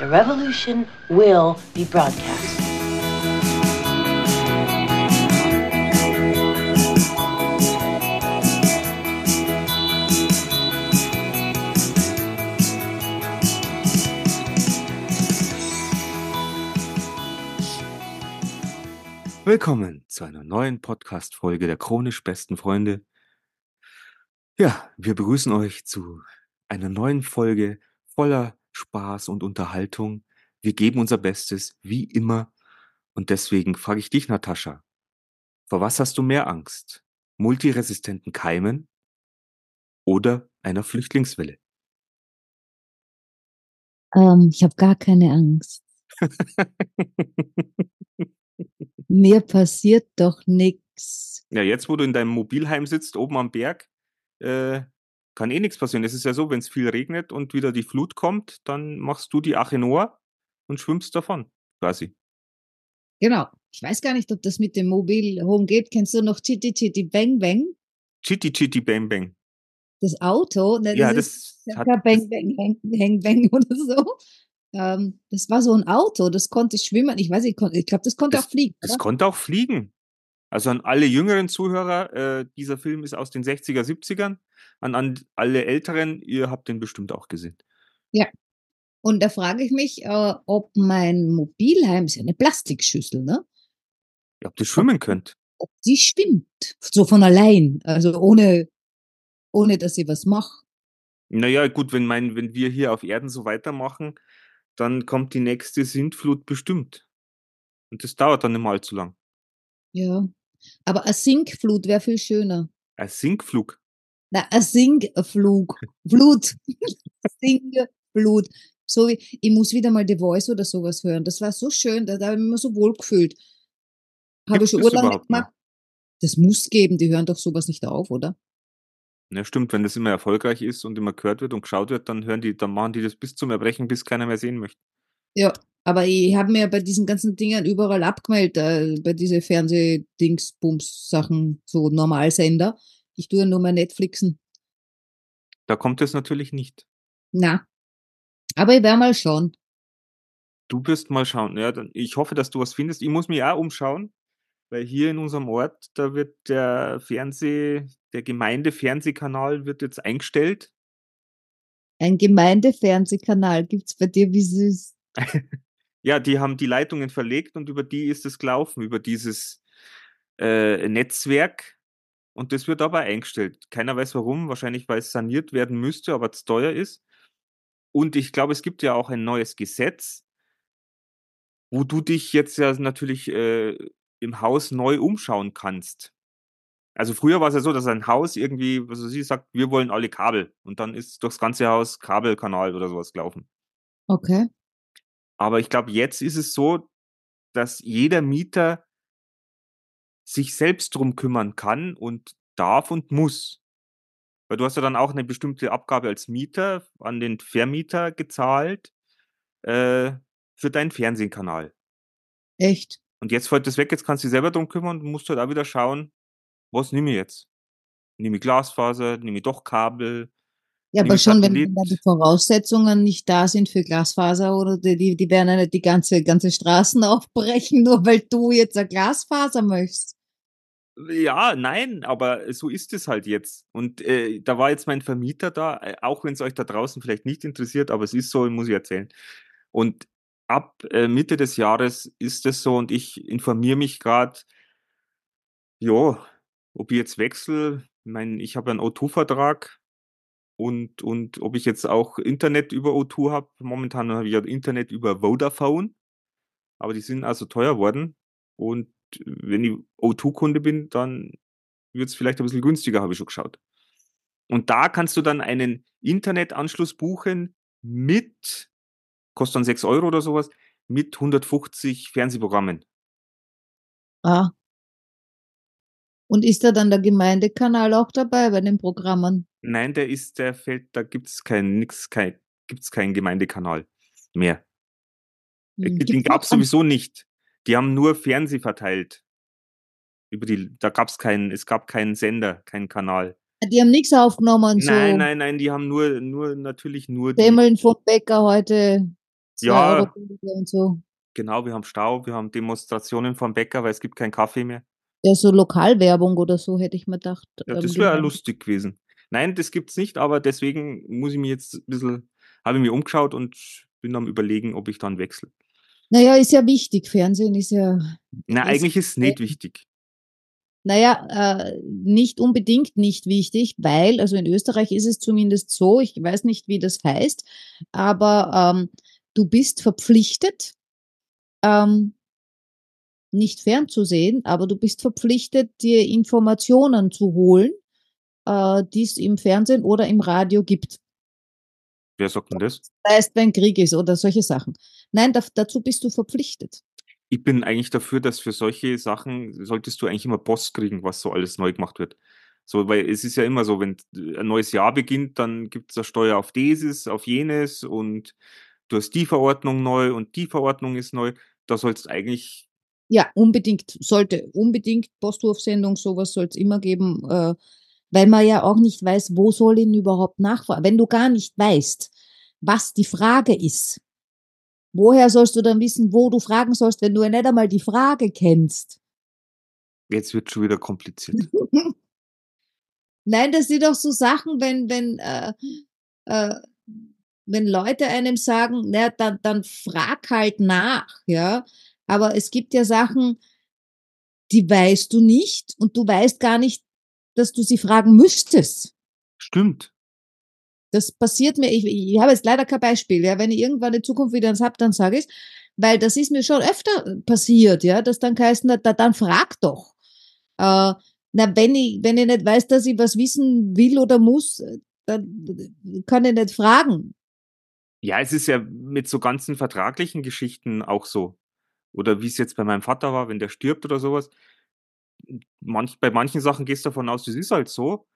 The revolution will be broadcast. Willkommen zu einer neuen Podcast-Folge der chronisch besten Freunde. Ja, wir begrüßen euch zu einer neuen Folge voller Spaß und Unterhaltung. Wir geben unser Bestes, wie immer. Und deswegen frage ich dich, Natascha, vor was hast du mehr Angst? Multiresistenten Keimen oder einer Flüchtlingswelle? Ähm, ich habe gar keine Angst. Mir passiert doch nichts. Ja, jetzt, wo du in deinem Mobilheim sitzt, oben am Berg, äh, kann eh nichts passieren. Es ist ja so, wenn es viel regnet und wieder die Flut kommt, dann machst du die Ache Noah und schwimmst davon, quasi. Genau. Ich weiß gar nicht, ob das mit dem Mobil Home geht. Kennst du noch Chitty Chitty Bang Bang? Chitty Chitty Bang Bang. Das Auto? Ne, Ja, das das ist hat- Bang Bang Bang Bang Bang oder so. Ähm, das war so ein Auto, das konnte schwimmen. Ich weiß nicht, ich glaube, das konnte Das- auch fliegen. Das oder? konnte auch fliegen. Also an alle jüngeren Zuhörer, äh, dieser Film ist aus den 60er, 70ern. An, an alle älteren, ihr habt den bestimmt auch gesehen. Und da frage ich mich, äh, ob mein Mobilheim, ist ja eine Plastikschüssel, ne? Ihr habt das schwimmen könnt. Ob die schwimmt. So von allein. Also ohne, ohne dass sie was macht. Naja, gut, wenn, mein, wenn wir hier auf Erden so weitermachen, dann kommt die nächste Sintflut bestimmt. Und das dauert dann nicht mal allzu lang. Ja. Aber eine Sinkflut wäre viel schöner. Ein Sinkflug. Na, ein Sinkflug. Flut. Sinkflut. So wie, ich muss wieder mal The Voice oder sowas hören. Das war so schön, da, da habe ich mich immer so wohl gefühlt. Habe ich schon urlang gemacht. Das muss geben, die hören doch sowas nicht auf, oder? Ja, stimmt, wenn das immer erfolgreich ist und immer gehört wird und geschaut wird, dann hören die, dann machen die das bis zum Erbrechen, bis keiner mehr sehen möchte. Ja, aber ich habe mir bei diesen ganzen Dingen überall abgemeldet, äh, bei diese Fernseh-Dings-Bums-Sachen, so Normalsender. Ich tue nur mal Netflixen. Da kommt es natürlich nicht. Na. Aber ich werde mal schauen. Du wirst mal schauen. Ja, dann, ich hoffe, dass du was findest. Ich muss mich auch umschauen, weil hier in unserem Ort, da wird der Fernseh, der Gemeindefernsehkanal wird jetzt eingestellt. Ein Gemeindefernsehkanal gibt's bei dir, wie süß. Ja, die haben die Leitungen verlegt und über die ist es gelaufen, über dieses äh, Netzwerk. Und das wird aber eingestellt. Keiner weiß warum, wahrscheinlich weil es saniert werden müsste, aber es teuer ist. Und ich glaube, es gibt ja auch ein neues Gesetz, wo du dich jetzt ja natürlich äh, im Haus neu umschauen kannst. Also früher war es ja so, dass ein Haus irgendwie, was weiß ich, sagt, wir wollen alle Kabel. Und dann ist durchs ganze Haus Kabelkanal oder sowas gelaufen. Okay. Aber ich glaube, jetzt ist es so, dass jeder Mieter sich selbst drum kümmern kann und darf und muss. Weil du hast ja dann auch eine bestimmte Abgabe als Mieter an den Vermieter gezahlt äh, für deinen Fernsehkanal. Echt? Und jetzt fällt das weg, jetzt kannst du dich selber drum kümmern und musst halt auch wieder schauen, was nehme ich jetzt? Nehme ich Glasfaser, nehme ich doch Kabel? Ja, aber schon, wenn, wenn da die Voraussetzungen nicht da sind für Glasfaser oder die, die, die werden ja nicht die ganze, ganze Straßen aufbrechen, nur weil du jetzt eine Glasfaser möchtest. Ja, nein, aber so ist es halt jetzt. Und äh, da war jetzt mein Vermieter da, äh, auch wenn es euch da draußen vielleicht nicht interessiert, aber es ist so, muss ich erzählen. Und ab äh, Mitte des Jahres ist es so und ich informiere mich gerade, ja, ob ich jetzt wechsle. Ich meine, ich habe einen O2-Vertrag und, und ob ich jetzt auch Internet über O2 habe. Momentan habe ich ja Internet über Vodafone, aber die sind also teuer worden. Und wenn ich O2-Kunde bin, dann wird es vielleicht ein bisschen günstiger, habe ich schon geschaut. Und da kannst du dann einen Internetanschluss buchen mit, kostet dann 6 Euro oder sowas, mit 150 Fernsehprogrammen. Ah. Und ist da dann der Gemeindekanal auch dabei bei den Programmen? Nein, der ist, der fällt, da gibt's kein, nix, kein, gibt's keinen Gemeindekanal mehr. Hm, Den noch einen? sowieso nicht. Die haben nur Fernseh verteilt. Über die, da gab's keinen, es gab keinen Sender, keinen Kanal. Die haben nichts aufgenommen, so Nein, nein, nein, die haben nur, nur, natürlich nur die, Semmeln vom Bäcker heute 2 Ja. Und so. Genau, wir haben Stau, wir haben Demonstrationen vom Bäcker, weil es gibt keinen Kaffee mehr. Ja, so Lokalwerbung oder so, hätte ich mir gedacht. Ja, ähm, das wäre haben- lustig gewesen. Nein, das gibt's nicht, aber deswegen muss ich mir jetzt ein bisschen, habe ich mir umgeschaut und bin am überlegen, ob ich dann wechsle. Naja, ist ja wichtig. Fernsehen ist ja, Na, eigentlich ist es nicht wichtig. naja, äh, nicht unbedingt nicht wichtig, weil, also in Österreich ist es zumindest so, ich weiß nicht, wie das heißt, aber ähm, du bist verpflichtet, ähm, nicht fernzusehen, aber du bist verpflichtet, dir Informationen zu holen, äh, die es im Fernsehen oder im Radio gibt. Wer sagt denn das? Das heißt, wenn Krieg ist oder solche Sachen. Nein, da, dazu bist du verpflichtet. Ich bin eigentlich dafür, dass für solche Sachen solltest du eigentlich immer Post kriegen, was so alles neu gemacht wird. So, weil es ist ja immer so, wenn ein neues Jahr beginnt, dann gibt es eine Steuer auf dieses, auf jenes und du hast die Verordnung neu und die Verordnung ist neu. Da sollst eigentlich, Ja, unbedingt, sollte unbedingt Postwurfsendung, sowas soll es immer geben, äh, weil man ja auch nicht weiß, wo soll ihn überhaupt nachfragen. Wenn du gar nicht weißt, was die Frage ist, woher sollst du dann wissen, wo du fragen sollst, wenn du ja nicht einmal die Frage kennst? jetzt wird schon wieder kompliziert. Nein, das sind doch so Sachen, wenn, wenn, äh, äh, wenn Leute einem sagen, na, dann, dann frag halt nach, ja. Aber es gibt ja Sachen, die weißt du nicht und du weißt gar nicht, dass du sie fragen müsstest. Stimmt. Das passiert mir, ich, ich habe jetzt leider kein Beispiel, ja. Wenn ich irgendwann in Zukunft wieder eins hab, dann sage ich weil das ist mir schon öfter passiert, ja, dass dann geheißen hat, da, dann frag doch. Äh, na, wenn ich, wenn ich nicht weiß, dass ich was wissen will oder muss, dann kann ich nicht fragen. Ja, es ist ja mit so ganzen vertraglichen Geschichten auch so. Oder wie es jetzt bei meinem Vater war, wenn der stirbt oder sowas. Manch, bei manchen Sachen gehst du davon aus, das ist halt so.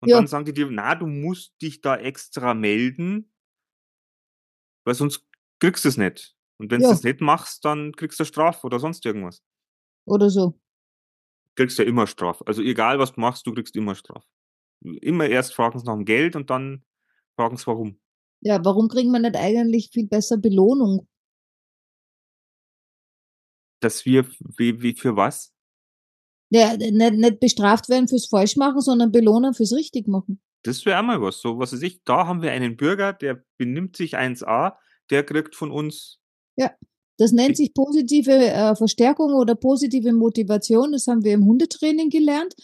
Und Ja. dann sagen die dir, na, du musst dich da extra melden, weil sonst kriegst du es nicht. Und wenn du Ja. das nicht machst, dann kriegst du Straf oder sonst irgendwas. Oder so. Kriegst ja immer Straf. Also egal, was du machst, du kriegst immer Straf. Immer erst fragen sie nach dem Geld und dann fragen sie warum. Ja, warum kriegen wir nicht eigentlich viel besser Belohnung? Dass wir, wie, wie für was? Ja, nicht, nicht bestraft werden fürs Falschmachen, sondern belohnen fürs Richtigmachen. Das wäre einmal was. So, was weiß ich, da haben wir einen Bürger, der benimmt sich 1a, der kriegt von uns. Das nennt sich positive äh, Verstärkung oder positive Motivation. Das haben wir im Hundetraining gelernt.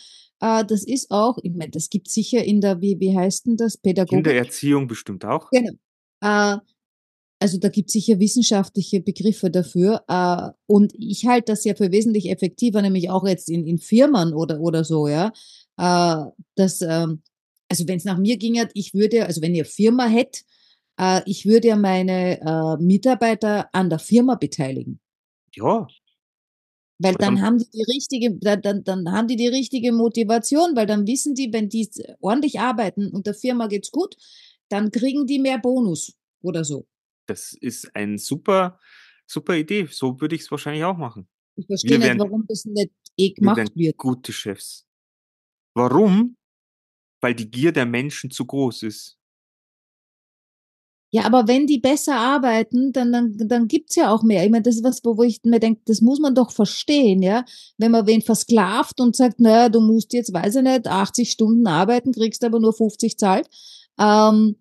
Äh, das ist auch, ich meine, das gibt sicher in der, wie, wie heißt denn das, Pädagogik? Kindererziehung bestimmt auch. Genau. Äh, also da gibt sicher wissenschaftliche Begriffe dafür. Äh, und ich halte das ja für wesentlich effektiver, nämlich auch jetzt in, in Firmen oder, oder so, ja. Äh, dass, ähm, also wenn es nach mir ginge, ich würde, also wenn ihr Firma hättet, äh, ich würde ja meine äh, Mitarbeiter an der Firma beteiligen. Ja, Weil dann dann- haben die die richtige, dann, dann, dann haben die die richtige Motivation, weil dann wissen die, wenn die ordentlich arbeiten und der Firma geht's gut, dann kriegen die mehr Bonus oder so. Das ist ein super, super Idee. So würde ich es wahrscheinlich auch machen. Ich verstehe nicht, werden- warum das nicht eh Wir gemacht werden wird. gute Chefs. Warum? Weil die Gier der Menschen zu groß ist. Ja, aber wenn die besser arbeiten, dann, dann, dann gibt's ja auch mehr. Ich meine, das ist was, wo wo ich mir denke, das muss man doch verstehen, ja. Wenn man wen versklavt und sagt, naja, du musst jetzt, weiß ich nicht, 80 Stunden arbeiten, kriegst aber nur 50 zahlt. Ähm,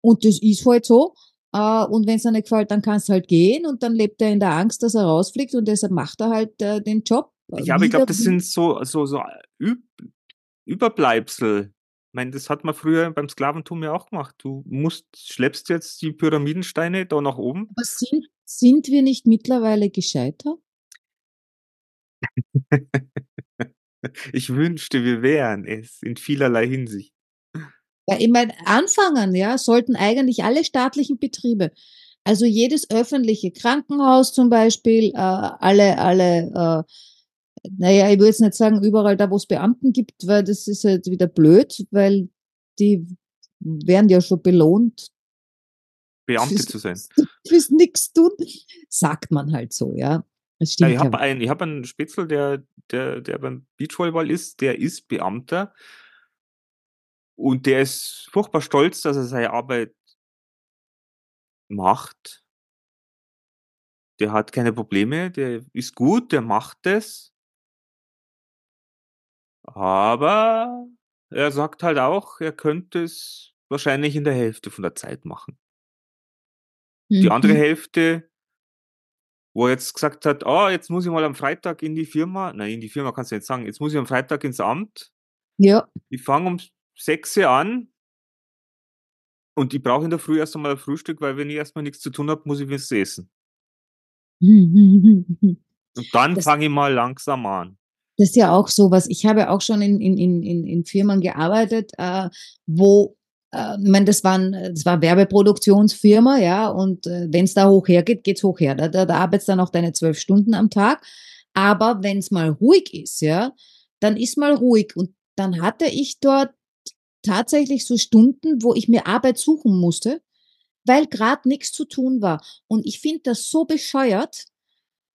und das ist halt so. Äh, und wenn es dir nicht gefällt, dann kannst du halt gehen und dann lebt er in der Angst, dass er rausfliegt und deshalb macht er halt äh, den Job. Ja, aber ich glaube, das sind so, so, so Üb Überbleibsel. Ich meine, das hat man früher beim Sklaventum ja auch gemacht. Du musst, schleppst jetzt die Pyramidensteine da nach oben. Aber sind, sind wir nicht mittlerweile gescheiter? Ich wünschte, wir wären es in vielerlei Hinsicht. Ja, ich meine, anfangen, ja, sollten eigentlich alle staatlichen Betriebe, also jedes öffentliche Krankenhaus zum Beispiel, äh, alle, alle, äh, naja, ich würde jetzt nicht sagen, überall da, wo es Beamten gibt, weil das ist halt wieder blöd, weil die werden ja schon belohnt Beamte zu sein. fürs nix tun, sagt man halt so, ja. Ja, ich habe einen, ich hab einen Spitzel, der, der, der beim Beachvolleyball ist, der ist Beamter. Und der ist furchtbar stolz, dass er seine Arbeit macht. der hat keine Probleme, der ist gut, der macht es. Aber er sagt halt auch, er könnte es wahrscheinlich in der Hälfte von der Zeit machen. Die andere Mhm. Hälfte, wo er jetzt gesagt hat, ah, jetzt muss ich mal am Freitag in die Firma, nein, in die Firma kannst du nicht sagen, jetzt muss ich am Freitag ins Amt. Ja. Ich fange um 6 Uhr an und ich brauche in der Früh erst einmal ein Frühstück, weil wenn ich erstmal nichts zu tun habe, muss ich was essen. Und dann fange ich mal langsam an. Das ist ja auch so was. Ich habe auch schon in in in in Firmen gearbeitet, äh, wo äh, ich meine, das waren das war Werbeproduktionsfirma, ja, und, äh, wenn's da hoch hergeht, geht's hoch her. Da da da arbeitest dann auch deine 12 Stunden am Tag. Aber wenn's mal ruhig ist, ja, dann ist mal ruhig. Und dann hatte ich dort tatsächlich so Stunden, wo ich mir Arbeit suchen musste, weil grad nix zu tun war. Und ich finde das so bescheuert,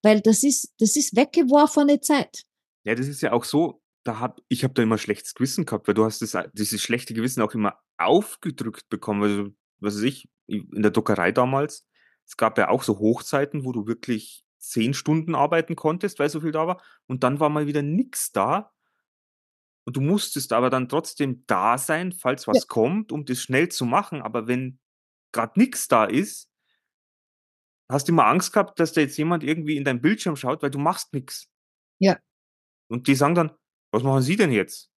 weil das ist das ist weggeworfene Zeit. Ja, das ist ja auch so, da habe ich habe da immer schlechtes Gewissen gehabt, weil du hast das dieses schlechte Gewissen auch immer aufgedrückt bekommen. Also, was weiß ich, in der Druckerei damals, es gab ja auch so Hochzeiten, wo du wirklich 10 Stunden arbeiten konntest, weil so viel da war. Und dann war mal wieder nix da. Und du musstest aber dann trotzdem da sein, falls Ja. was kommt, um das schnell zu machen. Aber wenn grad nix da ist hast du immer Angst gehabt, dass da jetzt jemand irgendwie in deinen Bildschirm schaut, weil du machst nix. Ja. Und die sagen dann: „Was machen Sie denn jetzt?“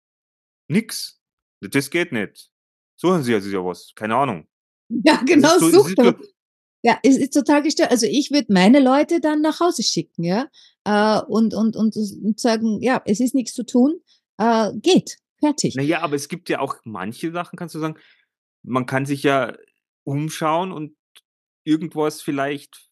„Nix. Das geht nicht. Suchen Sie sich ja was.“ Keine Ahnung. Ja, genau, so such doch. Ja, es ist total gestört. Also, ich würde meine Leute dann nach Hause schicken, ja, äh, und und und und sagen: „Ja, es ist nix zu tun, äh, geht. Fertig.“ Na ja, aber es gibt ja auch manche Sachen, kannst du sagen man kann sich ja umschauen und irgendwas vielleicht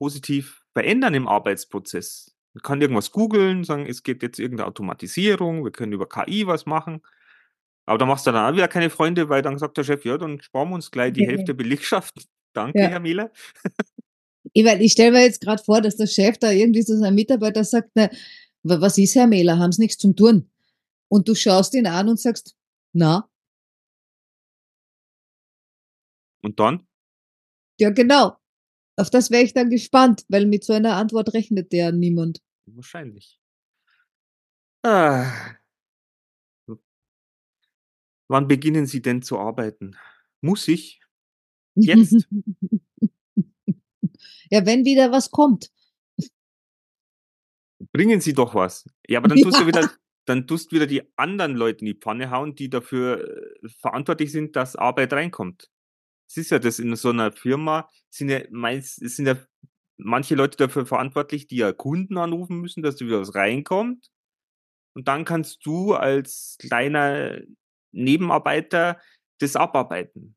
positiv verändern im Arbeitsprozess. Man kann irgendwas googeln, sagen, es gibt jetzt irgend 'ne Automatisierung, wir können über KI was machen. Aber da machst du dann auch wieder keine Freunde, weil dann sagt der Chef: „Ja, dann sparen wir uns gleich die Hälfte Belegschaft. Danke, Ja. Herr Mehler.“ Ich stelle mir jetzt grad vor, dass der Chef da irgendwie zu seinem Mitarbeiter sagt: „Na, wa was ist, Herr Mehler, haben Sie nix zum Tun?“ Und du schaust ihn an und sagst: „Na?“ Und dann? Ja, genau. Auf das wäre ich dann gespannt, weil mit so einer Antwort rechnet ja niemand. Wahrscheinlich. Ah. Wann beginnen Sie denn zu arbeiten? Muss ich? Jetzt? Ja, wenn wieder was kommt. Bringen Sie doch was. Ja, aber dann tust du Ja. wieder dann tust wieder die anderen Leute in die Pfanne hauen, die dafür, äh, verantwortlich sind, dass Arbeit reinkommt. Es ist ja das in so 'ner Firma sind ja meist es sind ja manche Leute dafür verantwortlich, die ja Kunden anrufen müssen, dass da wieder was reinkommt. Und dann kannst du als kleiner Nebenarbeiter das abarbeiten.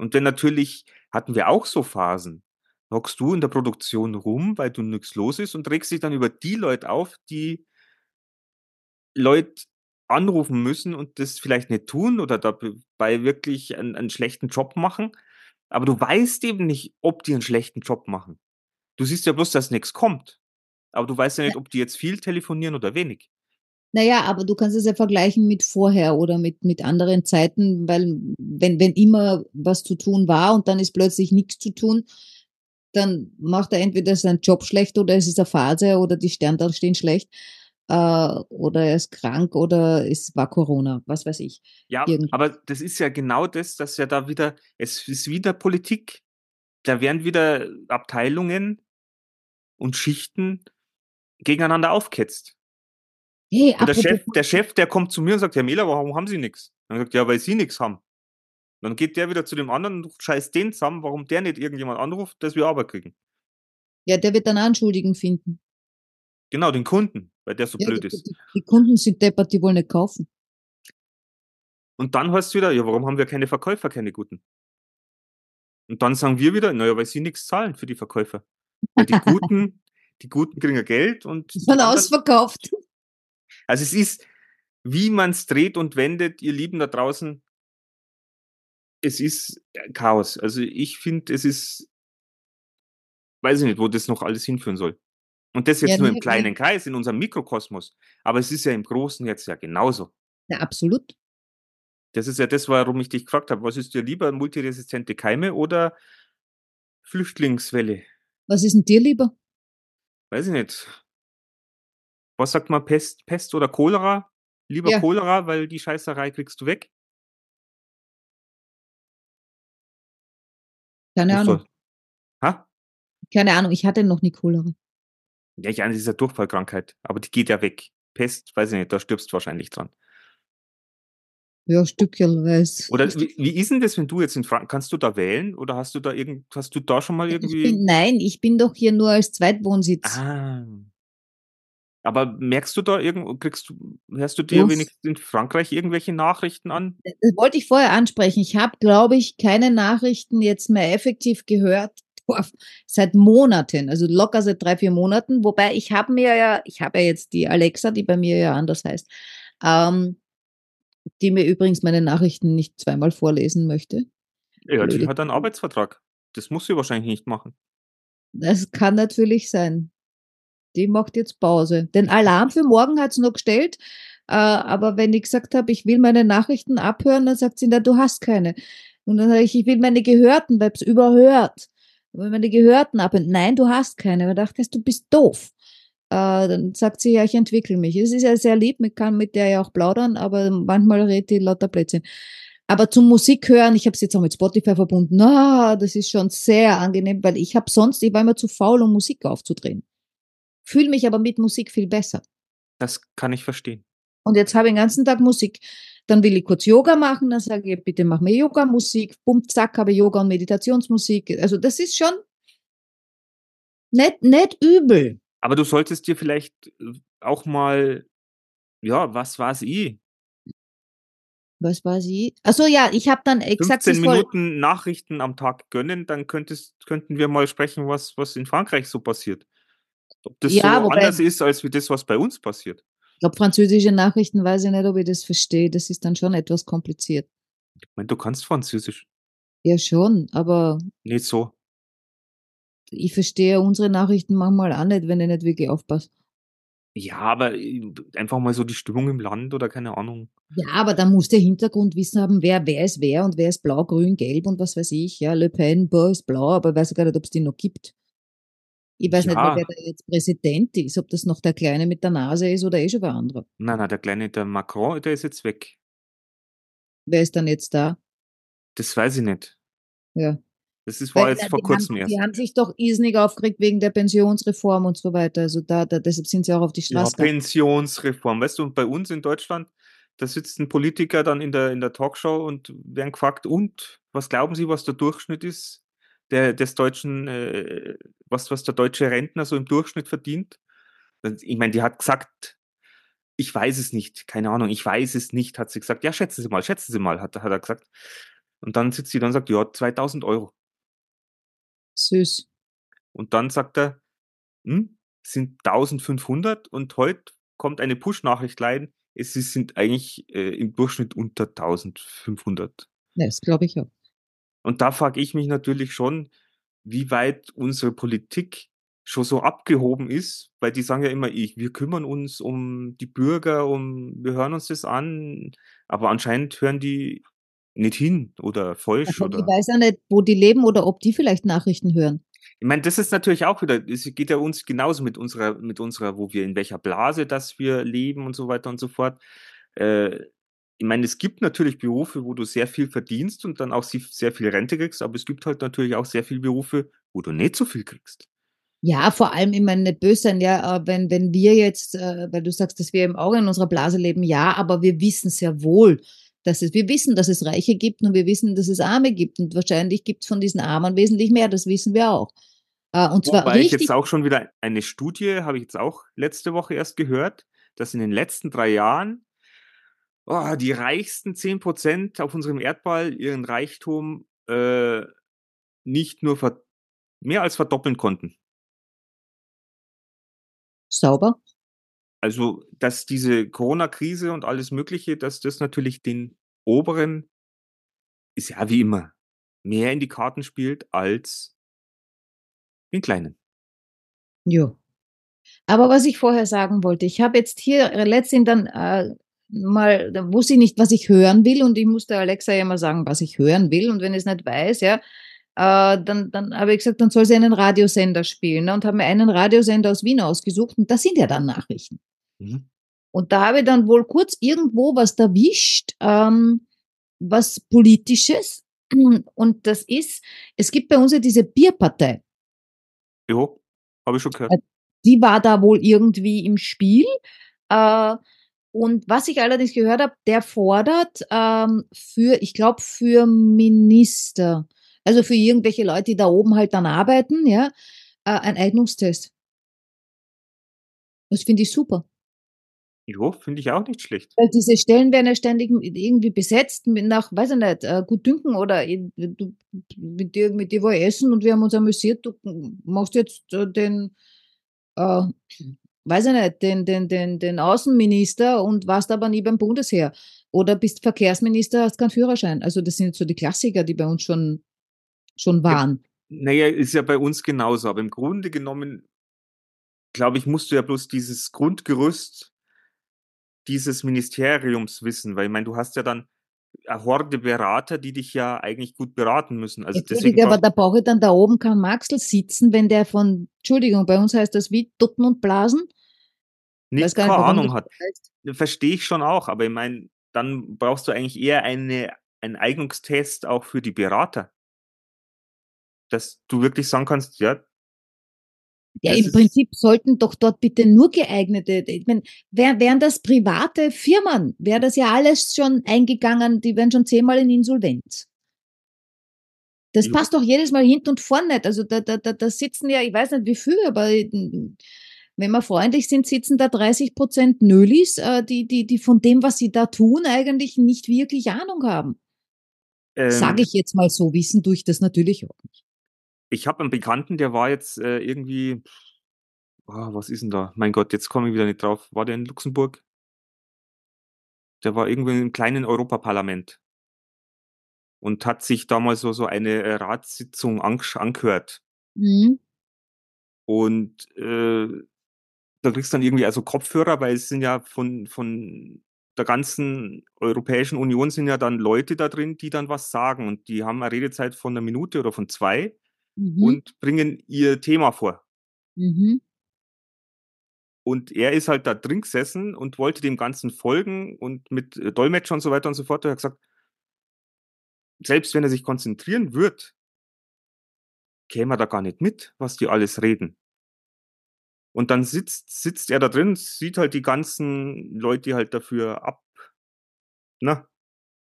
Und wenn natürlich hatten wir auch so Phasen. Hockst du in der Produktion rum, weil du nix los ist und regst dich dann über die Leute auf, die Leute anrufen müssen und das vielleicht nicht tun oder dabei wirklich einen einen schlechten Job machen. Aber du weißt eben nicht, ob die 'n schlechten Job machen. Du siehst ja bloß, dass nix kommt. Aber du weißt ja nicht, ob die jetzt viel telefonieren oder wenig. Na ja, aber du kannst es ja vergleichen mit vorher oder mit mit anderen Zeiten, weil wenn wenn immer was zu tun war und dann ist plötzlich nix zu tun, dann macht er entweder seinen Job schlecht oder es ist 'ne Phase oder die Sterntal stehen schlecht, äh, oder er ist krank oder es war Corona, was weiß ich. Ja, Irgendwas. aber das ist ja genau das, dass ja da wieder es ist wieder Politik. Da werden wieder Abteilungen und Schichten gegeneinander aufgehetzt. Hey, Und der Chef der Chef, der kommt zu mir und sagt: „Herr Mehler, warum haben Sie nix?“ Dann gesagt: „Ja, weil Sie nix haben.“ Dann geht der wieder zu dem anderen und scheißt den zusammen, warum der nicht irgendjemand anruft, dass wir Arbeit kriegen. Ja, der wird dann auch 'n Schuldigen finden. Genau, den Kunden, weil der so Ja, blöd die ist. die Kunden sind deppert, die wollen nicht kaufen. Und dann heißt's wieder: „Ja, warum haben wir keine Verkäufer, keine guten?“ Und dann sagen wir wieder: „Na ja, weil Sie nix zahlen für die Verkäufer. Weil die Guten die Guten kriegen ja Geld und anderen“ ausverkauft. Also, es ist, wie man's dreht und wendet, ihr Lieben da draußen es ist, äh, Chaos. Also, ich finde, es ist weiß ich nicht, wo das noch alles hinführen soll. Und das Ja, jetzt nur ne, im kleinen Kreis, in unserem Mikrokosmos. Aber es ist ja im Großen jetzt ja genauso. Ja, absolut. Das ist ja das, warum ich dich gefragt habe: „Was ist dir lieber, multiresistente Keime oder Flüchtlingswelle?“ Was ist denn dir lieber? Weiß ich nicht. Was sagt man, Pest, Pest oder Cholera? Lieber Ja. Cholera, weil die Scheißerei kriegst du weg. Keine Ahnung. Ha? Keine Ahnung, ich hatte noch nie Cholera. Ja, ich eine dieser Durchfallkrankheit. Aber die geht ja weg. Pest, weiß ich nicht, da stirbst du wahrscheinlich dran. Ja, stückchenweise. Oder wie, wie ist denn das, wenn du jetzt in Frankreich, kannst du da wählen? Oder hast du da irgend, hast du da schon mal Ich irgendwie. bin, nein, ich bin doch hier nur als Zweitwohnsitz. Ah. Aber merkst du da irgendwo, kriegst du, hörst du dir Uff. wenigstens in Frankreich irgendwelche Nachrichten an? Das wollte ich vorher ansprechen. Ich habe, glaube ich, keine Nachrichten jetzt mehr effektiv gehört boah, seit Monaten, also locker seit drei, vier Monaten. Wobei ich habe mir ja, ich habe ja jetzt die Alexa, die bei mir ja anders heißt, ähm, die mir übrigens meine Nachrichten nicht zweimal vorlesen möchte. Ja, die hat einen Arbeitsvertrag. Das muss sie wahrscheinlich nicht machen. Das kann natürlich sein. Die macht jetzt Pause. Den Alarm für morgen hat sie noch gestellt. Äh, aber wenn ich gesagt habe, ich will meine Nachrichten abhören, dann sagt sie, na, du hast keine. Und dann sage ich, ich will meine Gehörten, weil es überhört. Ich will meine Gehörten abhören. Nein, du hast keine. Ich dachte, du bist doof. Äh, dann sagt sie, ja, ich entwickle mich. Es ist ja sehr lieb, man kann mit der ja auch plaudern, aber manchmal redet die lauter Blödsinn. Aber zum Musik hören, ich habe es jetzt auch mit Spotify verbunden. Na, das ist schon sehr angenehm, weil ich habe sonst, ich war immer zu faul, um Musik aufzudrehen. Fühle mich aber mit Musik viel besser. Das kann ich verstehen. Und jetzt habe ich den ganzen Tag Musik. Dann will ich kurz Yoga machen, dann sage ich, bitte mach mir Yoga-Musik. Bumm, zack, habe Yoga- und Meditationsmusik. Also das ist schon nicht, nicht übel. Aber du solltest dir vielleicht äh, auch mal, ja, was weiß ich, Was weiß ich? Achso, ja, ich habe dann exakt 15 das voll, Minuten Nachrichten am Tag gönnen, dann könntest, könnten wir mal sprechen, was, was in Frankreich so passiert. Ob das Ja, so wobei- anders ist, als wie das, was bei uns passiert. Ich glaube, französische Nachrichten weiß ich nicht, ob ich das verstehe. Das ist dann schon etwas kompliziert. Ich meine, du kannst Französisch. Ja, schon, aber Nicht so. ich verstehe unsere Nachrichten manchmal auch nicht, wenn ich nicht wirklich aufpasse. Ja, aber äh, einfach mal so die Stimmung im Land oder keine Ahnung. Ja, aber da muss der Hintergrundwissen haben, wer, wer ist wer und wer ist blau, grün, gelb und was weiß ich. Ja, Le Pen, boah, ist blau, aber ich weiß gar nicht, ob es die noch gibt. Ich weiß nicht Ja. mal, wer da jetzt Präsident ist, ob das noch der Kleine mit der Nase ist oder eh schon wer anderer. Nein, nein, der kleine, der Macron, der ist jetzt weg. Wer ist dann jetzt da? Das weiß ich nicht. Ja. Das ist, war Weil, jetzt vor kurzem haben, erst. Die haben sich doch irrsinnig aufgeregt wegen der Pensionsreform und so weiter. Also da, da deshalb sind sie auch auf die Ja, Straße gegangen. Pensionsreform. Weißt du, und bei uns in Deutschland, da sitzt ein Politiker dann in der, in der Talkshow und werden gefragt, und was glauben Sie, was der Durchschnitt ist der, des deutschen, äh, was, was der deutsche Rentner so im Durchschnitt verdient? Ich meine, die hat gesagt, ich weiß es nicht, keine Ahnung, ich weiß es nicht, hat sie gesagt. Ja, schätzen Sie mal, schätzen Sie mal, hat, hat er gesagt. Und dann sitzt sie dann und sagt, ja, 2000 Euro. Süß. Und dann sagt er, hm, es sind 1500 und heute kommt eine Push-Nachricht rein, es sind eigentlich äh, im Durchschnitt unter 1500. Ja, das glaube ich auch. Und da frage ich mich natürlich schon, wie weit unsere Politik schon so abgehoben ist, weil die sagen ja immer, ich, wir kümmern uns um die Bürger, um, wir hören uns das an, aber anscheinend hören die nicht hin oder falsch Also, ich oder. weiß auch nicht, wo die leben oder ob die vielleicht Nachrichten hören. Ich meine, das ist natürlich auch wieder, es geht ja uns genauso mit unserer, mit unserer, wo wir, in welcher Blase, dass wir leben und so weiter und so fort. Äh, ich meine, es gibt natürlich Berufe, wo du sehr viel verdienst und dann auch sehr viel Rente kriegst, aber es gibt halt natürlich auch sehr viele Berufe, wo du nicht so viel kriegst. Ja, vor allem, ich meine, nicht böse sein, ja, äh, wenn, wenn wir jetzt, äh, weil du sagst, dass wir im Auge in unserer Blase leben, ja, aber wir wissen sehr wohl, dass es, wir wissen, dass es Reiche gibt und wir wissen, dass es Arme gibt und wahrscheinlich gibt es von diesen Armen wesentlich mehr, das wissen wir auch. Äh, und zwar Wobei ich jetzt auch schon wieder eine Studie, habe ich jetzt auch letzte Woche erst gehört, dass in den letzten drei Jahren oh, die reichsten 10% auf unserem Erdball ihren Reichtum äh, nicht nur ver mehr als verdoppeln konnten. sauber. Also, dass diese Corona-Krise und alles Mögliche, dass das natürlich den Oberen, ist ja wie immer, mehr in die Karten spielt als den Kleinen. Ja. Aber was ich vorher sagen wollte, ich habe jetzt hier letztens dann äh, mal, da wusste ich nicht, was ich hören will und ich musste Alexa ja mal sagen, was ich hören will und wenn ich es nicht weiß, ja, äh, dann, dann habe ich gesagt, dann soll sie einen Radiosender spielen ne, und habe mir einen Radiosender aus Wien ausgesucht und das sind ja dann Nachrichten. Mhm. Und da habe ich dann wohl kurz irgendwo was erwischt, ähm, was politisches. Und das ist, es gibt bei uns ja diese Bierpartei. Ja, habe ich schon gehört. Äh, die war da wohl irgendwie im Spiel. Äh, und was ich allerdings gehört habe, der fordert ähm, für, ich glaube, für Minister, also für irgendwelche Leute, die da oben halt dann arbeiten, ja, äh, ein Eignungstest. Das finde ich super. Ja, finde ich auch nicht schlecht. Weil diese Stellen werden ja ständig irgendwie besetzt nach, weiß ich nicht, äh, Gutdünken oder du, mit dir, mit dir war essen und wir haben uns amüsiert, du machst jetzt äh, den, äh, weiß ich nicht, den, den, den, den Außenminister und warst aber nie beim Bundesheer. Oder bist Verkehrsminister, hast keinen Führerschein. Also das sind so die Klassiker, die bei uns schon, schon waren. Ja, naja, ist ja bei uns genauso. Aber im Grunde genommen, glaube ich, musst du ja bloß dieses Grundgerüst dieses Ministeriums wissen, weil ich meine, du hast ja dann Horde Berater, die dich ja eigentlich gut beraten müssen. Also deswegen aber da brauche ich dann da oben keinen Maxel sitzen, wenn der von, Entschuldigung, bei uns heißt das wie Dutten und Blasen. Nicht, keine nicht, Ahnung hat. Verstehe ich schon auch, aber ich meine, dann brauchst du eigentlich eher eine, einen Eignungstest auch für die Berater. Dass du wirklich sagen kannst, ja, ja, im Prinzip sollten doch dort bitte nur geeignete, ich meine, wär, wären das private Firmen, wäre das ja alles schon eingegangen, die wären schon zehnmal in Insolvenz. Das ja. passt doch jedes Mal hinten und vorne nicht. Also da, da, da, da sitzen ja, ich weiß nicht wie viel, aber wenn wir freundlich sind, sitzen da 30 Prozent Nölis, äh, die, die, die von dem, was sie da tun, eigentlich nicht wirklich Ahnung haben. Ähm, Sage ich jetzt mal so, wissen tue ich das natürlich auch nicht ich habe einen Bekannten, der war jetzt äh, irgendwie, oh, was ist denn da? Mein Gott, jetzt komme ich wieder nicht drauf. War der in Luxemburg? Der war irgendwie im kleinen Europaparlament und hat sich damals so, so eine äh, Ratssitzung angehört. Mhm. Und äh, da kriegst du dann irgendwie also Kopfhörer, weil es sind ja von, von der ganzen Europäischen Union sind ja dann Leute da drin, die dann was sagen und die haben eine Redezeit von einer Minute oder von zwei mhm. und bringen ihr Thema vor. Mhm. Und er ist halt da drin gesessen und wollte dem Ganzen folgen und mit äh, Dolmetscher und so weiter und so fort. Er hat gesagt, selbst wenn er sich konzentrieren wird, käme er da gar nicht mit, was die alles reden. Und dann sitzt, sitzt er da drin, sieht halt die ganzen Leute, die halt dafür ab, na,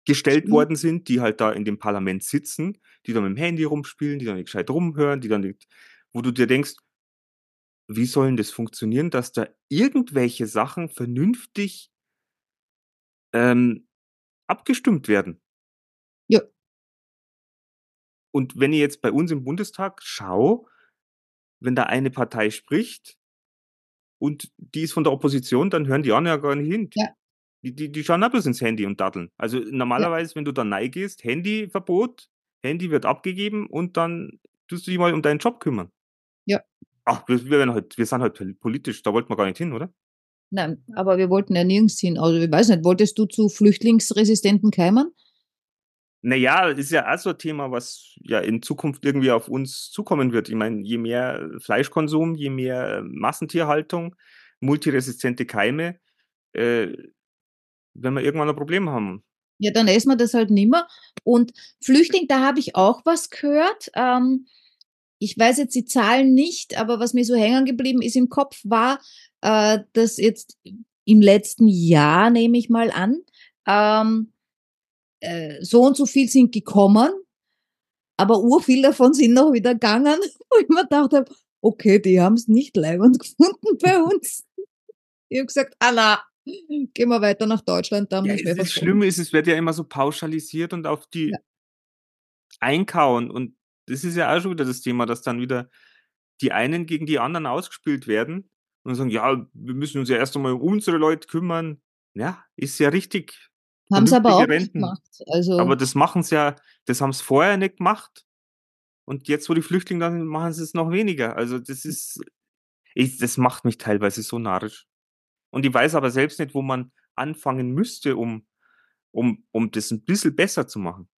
gestellt mhm. worden sind, die halt da in dem Parlament sitzen, die dann mit dem Handy rumspielen, die dann nicht gescheit rumhören, die dann nicht, wo du dir denkst, wie sollen das funktionieren, dass da irgendwelche Sachen vernünftig ähm, abgestimmt werden? Ja. Und wenn ich jetzt bei uns im Bundestag schaue, wenn da eine Partei spricht und die ist von der Opposition, dann hören die anderen ja gar nicht hin. Ja. Die, die, schauen auch bloß ins Handy und daddeln. Also normalerweise, ja. wenn du dann neu gehst, Handyverbot, Handy wird abgegeben und dann tust du dich mal um deinen Job kümmern. Ja. Ach, wir, wir, halt, wir sind halt politisch, da wollten wir gar nicht hin, oder? Nein, aber wir wollten ja nirgends hin. Also ich weiß nicht, wolltest du zu flüchtlingsresistenten Keimern? Naja, ist ja auch so ein Thema, was ja in Zukunft irgendwie auf uns zukommen wird. Ich meine, je mehr Fleischkonsum, je mehr Massentierhaltung, multiresistente Keime, äh, wenn wir irgendwann ein Problem haben. Ja, dann essen wir das halt nimmer. Und Flüchtling, da habe ich auch was gehört. Ähm, ich weiß jetzt die Zahlen nicht, aber was mir so hängen geblieben ist im Kopf war, äh, dass jetzt im letzten Jahr, nehme ich mal an, ähm, äh, so und so viel sind gekommen, aber urviel davon sind noch wieder gegangen, wo ich mir gedacht habe, okay, die haben es nicht leibend gefunden bei uns. Ich habe gesagt, ah na, Gehen wir weiter nach Deutschland. Da ja, das, das Schlimme ist, es wird ja immer so pauschalisiert und auf die ja. einkauen. Und das ist ja auch schon wieder das Thema, dass dann wieder die einen gegen die anderen ausgespielt werden und sagen, ja, wir müssen uns ja erst einmal um unsere Leute kümmern. Ja, ist ja richtig. Haben sie aber auch nicht gemacht. Also aber das machen sie ja, das haben sie vorher nicht gemacht. Und jetzt, wo die Flüchtlinge dann machen sie es noch weniger. Also das ist, ich, das macht mich teilweise so narrisch. Und ich weiß aber selbst nicht, wo man anfangen müsste, um, um, um das ein bisschen besser zu machen.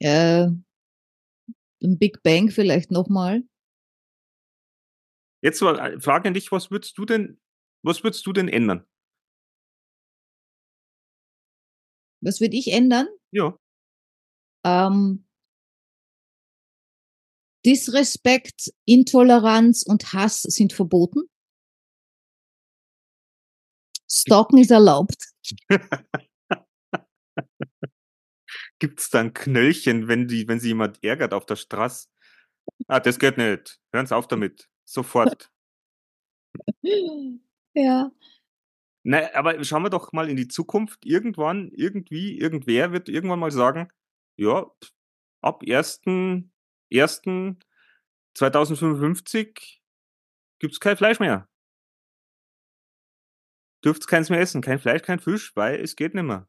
Äh, Den Big Bang vielleicht nochmal. Jetzt mal äh, Frage an dich, was würdest du denn, was würdest du denn ändern? Was würde ich ändern? Ja. Ähm, Disrespekt, Intoleranz und Hass sind verboten. Stalken ist erlaubt. Gibt es dann Knöllchen, wenn die, wenn sie jemand ärgert auf der Straße? Ah, das geht nicht. Hören Sie auf damit. Sofort. ja. Na, aber schauen wir doch mal in die Zukunft. Irgendwann, irgendwie, irgendwer wird irgendwann mal sagen, ja, ab 1.1.2055 gibt es kein Fleisch mehr. Dürft keins mehr essen. Kein Fleisch, kein Fisch, weil es geht nicht mehr.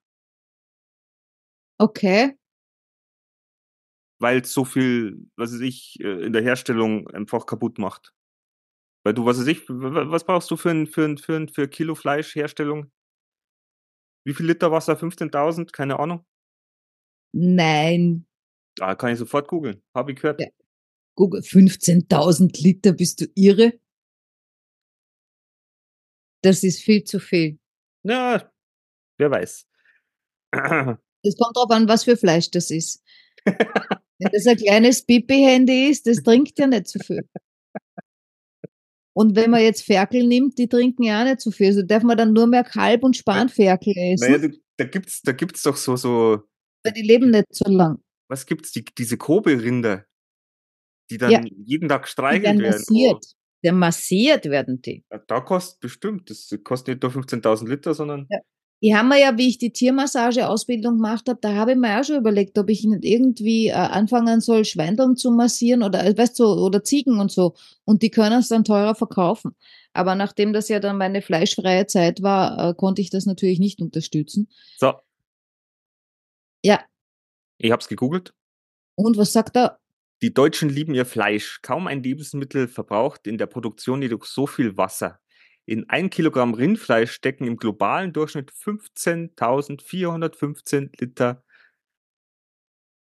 Okay. Weil es so viel, was weiß ich, äh, in der Herstellung einfach kaputt macht. Weil du, was weiß ich, was brauchst du für ein, für ein, für ein, für Kilo Fleischherstellung? Wie viel Liter Wasser? 15.000? Keine Ahnung. Nein. Ah, kann ich sofort googeln. Habe ich gehört. Ja. Google, 15.000 Liter, bist du irre? Das ist viel zu viel. Ja, wer weiß. Es kommt drauf an, was für Fleisch das ist. Wenn das ein kleines Pipi-Handy ist, das trinkt ja nicht zu viel. Und wenn man jetzt Ferkel nimmt, die trinken ja auch nicht zu viel. Also darf man dann nur mehr Kalb- und Spanferkel essen. Naja, da gibt's, da gibt's doch so, so. Die leben nicht so lang. Was gibt's? Die, diese Kobe-Rinder, die dann Ja. jeden Tag streichelt werden werden. massiert. Der massiert werden die. Oh, da kostet bestimmt, das kostet nicht nur 15.000 Liter, sondern Ja. Ich habe mir ja, wie ich die Tiermassage-Ausbildung gemacht habe, da habe ich mir auch schon überlegt, ob ich nicht irgendwie äh, anfangen soll, Schweindeln zu massieren oder, äh, weißt du, oder Ziegen und so. Und die können es dann teurer verkaufen. Aber nachdem das ja dann meine fleischfreie Zeit war, äh, konnte ich das natürlich nicht unterstützen. so. Ja. Ich hab's gegoogelt. Und was sagt er? Die Deutschen lieben ihr Fleisch. Kaum ein Lebensmittel verbraucht in der Produktion jedoch so viel Wasser. In ein Kilogramm Rindfleisch stecken im globalen Durchschnitt 15.415 Liter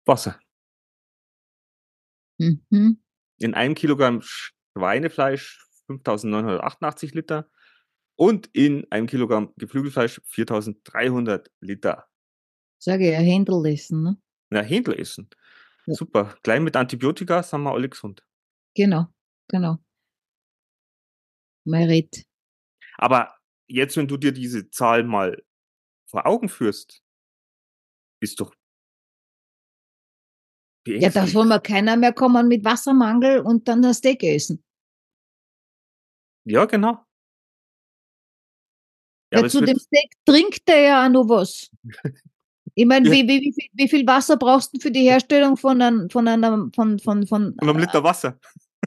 Wasser. Mhm. In einem Kilogramm Schweinefleisch 5.988 Liter und in einem Kilogramm Geflügelfleisch 4.300 Liter. Sage ja, Händel essen, ne? Na, Händel essen. Ja. Super. Gleich mit Antibiotika sind wir alle gesund. Genau, genau. Merit. Aber jetzt, wenn du dir diese Zahl mal vor Augen führst, ist doch Ja, da soll mal keiner mehr kommen mit Wassermangel und dann das Steak essen. Ja, genau. Ja, Ja, zu dem Steak trinkt er ja auch noch was. Ich meine, Ja. wie, wie, wie, viel, wie viel Wasser brauchst du für die Herstellung von einem, von einem, von, von, von, und einem Liter Wasser.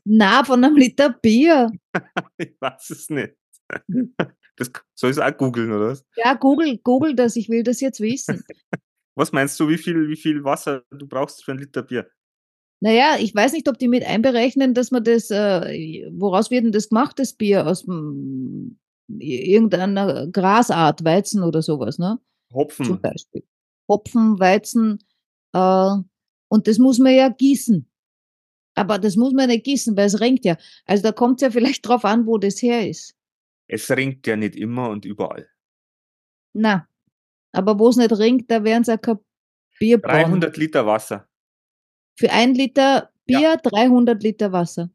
na, von einem Liter Bier? Ich weiß es nicht. Das soll ich auch googeln, oder was? Ja, Google, Google das, ich will das jetzt wissen. Was meinst du, wie viel, wie viel Wasser du brauchst für ein Liter Bier? Naja, ich weiß nicht, ob die mit einberechnen, dass man das, äh, woraus wird denn das gemacht, das Bier? Aus mm, irgendeiner Grasart, Weizen oder sowas, ne? Zum Hopfen. Beispiel. Hopfen, Weizen, äh, und das muss man ja gießen. Aber das muss man nicht gießen, weil es regnet ja. Also da kommt es ja vielleicht drauf an, wo das her ist. Es ringt ja nicht immer und überall. Na, aber wo es nicht regnet, da werden sie ja kein Bier brauen. 300 Liter Wasser. Für ein Liter Bier 300 Liter Wasser.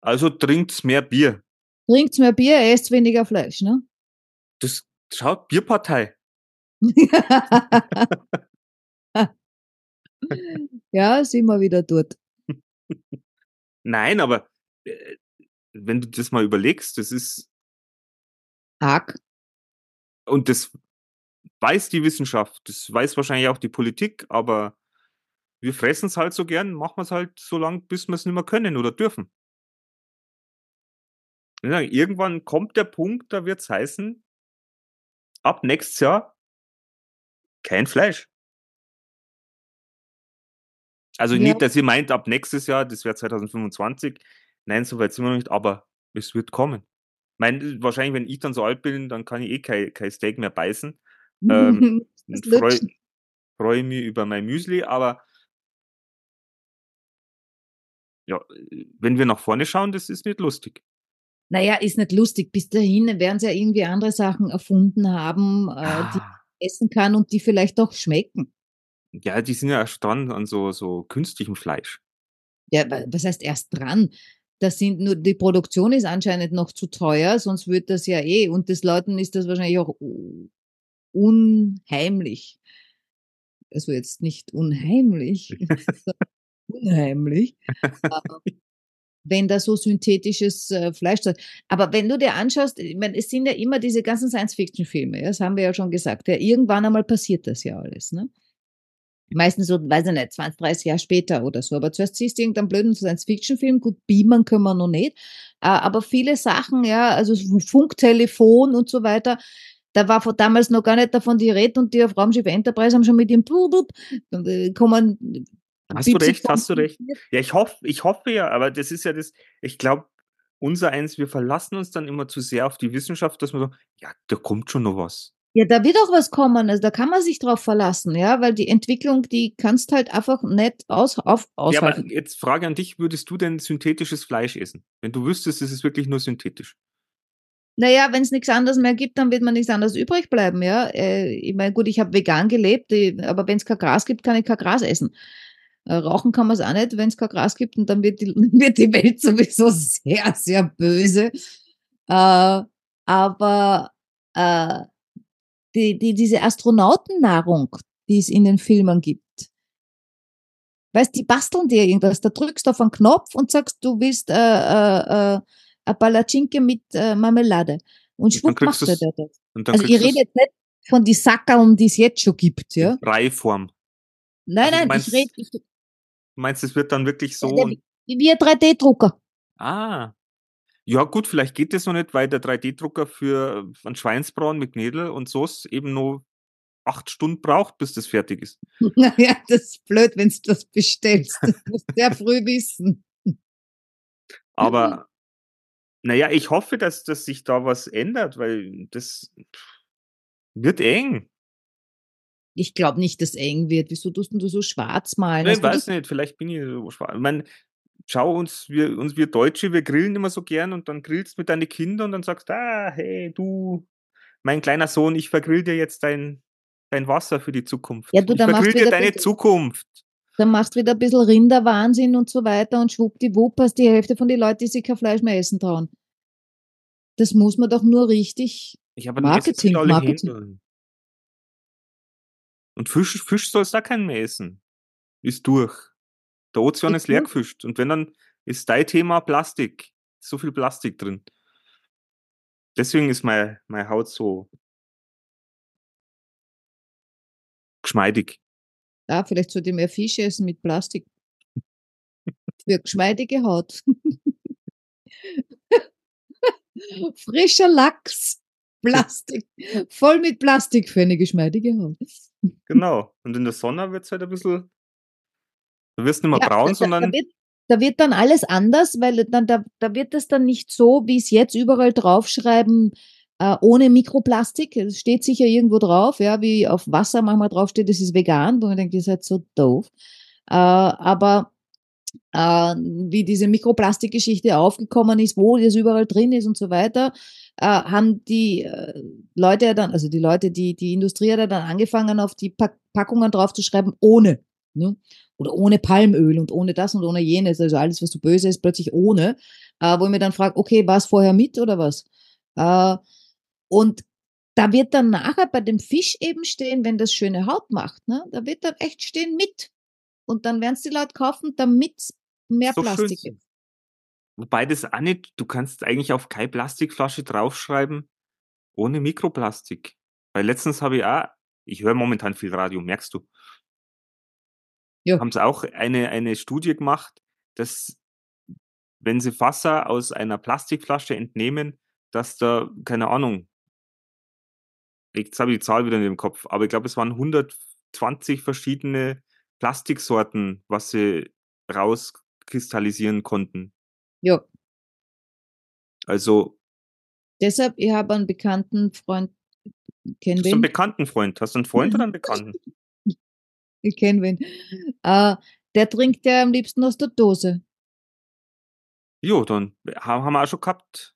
Also trinkt's mehr Bier. Trinkt's mehr Bier, esst weniger Fleisch, ne? Das schaut Bierpartei. ja, sind wir wieder dort. Nein, aber äh, wenn du das mal überlegst, das ist, Arg. und das weiß die Wissenschaft, das weiß wahrscheinlich auch die Politik, aber wir fressen es halt so gern, machen wir es halt so lang, bis wir es nicht mehr können oder dürfen. Irgendwann kommt der Punkt, da wird es heißen, ab nächstes Jahr kein Fleisch. Also Ja. nicht, dass ihr meint, ab nächstes Jahr, das wäre 2025. Nein, so weit sind wir noch nicht, aber es wird kommen. Mein, wahrscheinlich, wenn ich dann so alt bin, dann kann ich eh kein, kein Steak mehr beißen. Ähm, freue freu mich über mein Müsli, aber ja, wenn wir nach vorne schauen, das ist nicht lustig. Naja, ist nicht lustig. Bis dahin werden sie ja irgendwie andere Sachen erfunden haben, äh, die Ah, man essen kann und die vielleicht auch schmecken. ja, die sind ja erst dran an so, so künstlichem Fleisch. Ja, wa- was heißt erst dran? Das sind nur, die Produktion ist anscheinend noch zu teuer, sonst wird das ja eh, und des Leuten ist das wahrscheinlich auch unheimlich. Also jetzt nicht unheimlich, sondern unheimlich. Aber wenn da so synthetisches äh, Fleisch ist. Aber wenn du dir anschaust, ich meine, es sind ja immer diese ganzen Science-Fiction-Filme, ja, das haben wir ja schon gesagt, ja, irgendwann einmal passiert das ja alles, ne? Meistens so, weiß ich nicht, 20, 30 Jahre später oder so. Aber zuerst siehst du irgendeinen blöden Science-Fiction-Film, gut, beamen können wir noch nicht. Aber viele Sachen, ja, also so Funktelefon und so weiter, da war von damals noch gar nicht davon die Rede und die auf Raumschiff Enterprise haben schon mit dem Blub, äh, kommen. Hast du recht, hast du recht. Ja, ich hoffe, ich hoffe ja, aber das ist ja das, ich glaube, unser eins, wir verlassen uns dann immer zu sehr auf die Wissenschaft, dass wir so, ja, da kommt schon noch was. Ja, da wird auch was kommen, also da kann man sich drauf verlassen, ja, weil die Entwicklung, die kannst halt einfach nicht aus, auf, Ja, aber aushalten. jetzt Frage an dich, würdest du denn synthetisches Fleisch essen? Wenn du wüsstest, es ist wirklich nur synthetisch. Naja, wenn es nichts anderes mehr gibt, dann wird man nichts anderes übrig bleiben, ja. Äh, ich meine, gut, ich habe vegan gelebt, die, aber wenn es kein Gras gibt, kann ich kein Gras essen. Äh, rauchen kann man es auch nicht, wenn es kein Gras gibt und dann wird die, wird die Welt sowieso sehr, sehr böse. Äh, aber äh, die, die, diese Astronautennahrung, die es in den Filmen gibt, weißt, die basteln dir irgendwas. Da drückst du auf einen Knopf und sagst, du willst äh, äh, äh, eine Palatschinke mit äh, Marmelade. Und schwupp macht er das. Also ich rede jetzt nicht von die Sackerln, die es jetzt schon gibt, ja. in Breiform. Nein, Also nein, ich rede ich, Du meinst, es wird dann wirklich so. der- wie ein 3D-Drucker. Ah. Ja, gut, vielleicht geht das noch nicht, weil der 3D-Drucker für einen Schweinsbraten mit Knädel und Sauce eben nur acht Stunden braucht, bis das fertig ist. Naja, das ist blöd, wenn du das bestellst. Das musst du sehr früh wissen. Aber naja, ich hoffe, dass, dass sich da was ändert, weil das wird eng. Ich glaube nicht, dass eng wird. Wieso tust denn du so schwarz malen? Ne, Hast du weiß nicht, vielleicht bin ich so schwarz. Ich meine, schau uns, wir, uns, wir Deutsche, wir grillen immer so gern und dann grillst mit deinen Kindern und dann sagst, ah, hey, du, mein kleiner Sohn, ich vergrill dir jetzt dein, dein Wasser für die Zukunft. Ja, du, ich vergrill dir wieder deine Zukunft. Dann machst du wieder ein bisschen Rinderwahnsinn und so weiter und schwuppdiwupp hast die Hälfte von den Leuten, die sich kein Fleisch mehr essen trauen. Das muss man doch nur richtig. Ich habe Marketing, alle Marketing. Und Fisch, Fisch sollst da keinen mehr essen. Ist durch. Der Ozean Ist ist leer gefischt. Und wenn dann ist dein Thema Plastik. So viel Plastik drin. Deswegen ist mein, meine Haut so geschmeidig. Ja, vielleicht sollte ich mehr Fisch essen mit Plastik. Für geschmeidige Haut. Frischer Lachs. Plastik. Voll mit Plastik für eine geschmeidige Haut. Genau. Und in der Sonne wird es halt ein bisschen. Du wirst nicht mehr Ja, braun, da, da, sondern. wird, da wird dann alles anders, weil dann, da, da wird es dann nicht so, wie es jetzt überall draufschreiben, äh, ohne Mikroplastik. Es steht sicher irgendwo drauf, ja, wie auf Wasser manchmal draufsteht, das ist vegan, wo man denkt, ihr seid so doof. Äh, aber äh, wie diese Mikroplastikgeschichte aufgekommen ist, wo das überall drin ist und so weiter, äh, haben die äh, Leute ja dann, also die Leute, die, die Industrie hat ja dann angefangen, auf die Pack Packungen draufzuschreiben, ohne. Ne? Oder ohne Palmöl und ohne das und ohne jenes, also alles, was so böse ist, plötzlich ohne. Äh, wo ich mir dann frage, okay, war es vorher mit oder was? Äh, und da wird dann nachher bei dem Fisch eben stehen, wenn das schöne Haut macht, ne? da wird dann echt stehen mit. Und dann werden es die Leute kaufen, damit mehr So schön Plastik sind. ist. Wobei das auch nicht, du kannst eigentlich auf keine Plastikflasche draufschreiben, ohne Mikroplastik. Weil letztens habe ich auch, ich höre momentan viel Radio, merkst du, Ja. haben sie auch eine, eine Studie gemacht, dass wenn sie Wasser aus einer Plastikflasche entnehmen, dass da, keine Ahnung, jetzt habe ich die Zahl wieder in dem Kopf, aber ich glaube, es waren 120 verschiedene Plastiksorten, was sie rauskristallisieren konnten. Ja, Also, deshalb, ich habe einen bekannten Freund, kenn hast du einen wen? bekannten Freund? Hast du einen Freund oder einen Bekannten? Ich kenne wen. Äh, der trinkt ja am liebsten aus der Dose. Jo, dann ha haben wir auch schon gehabt.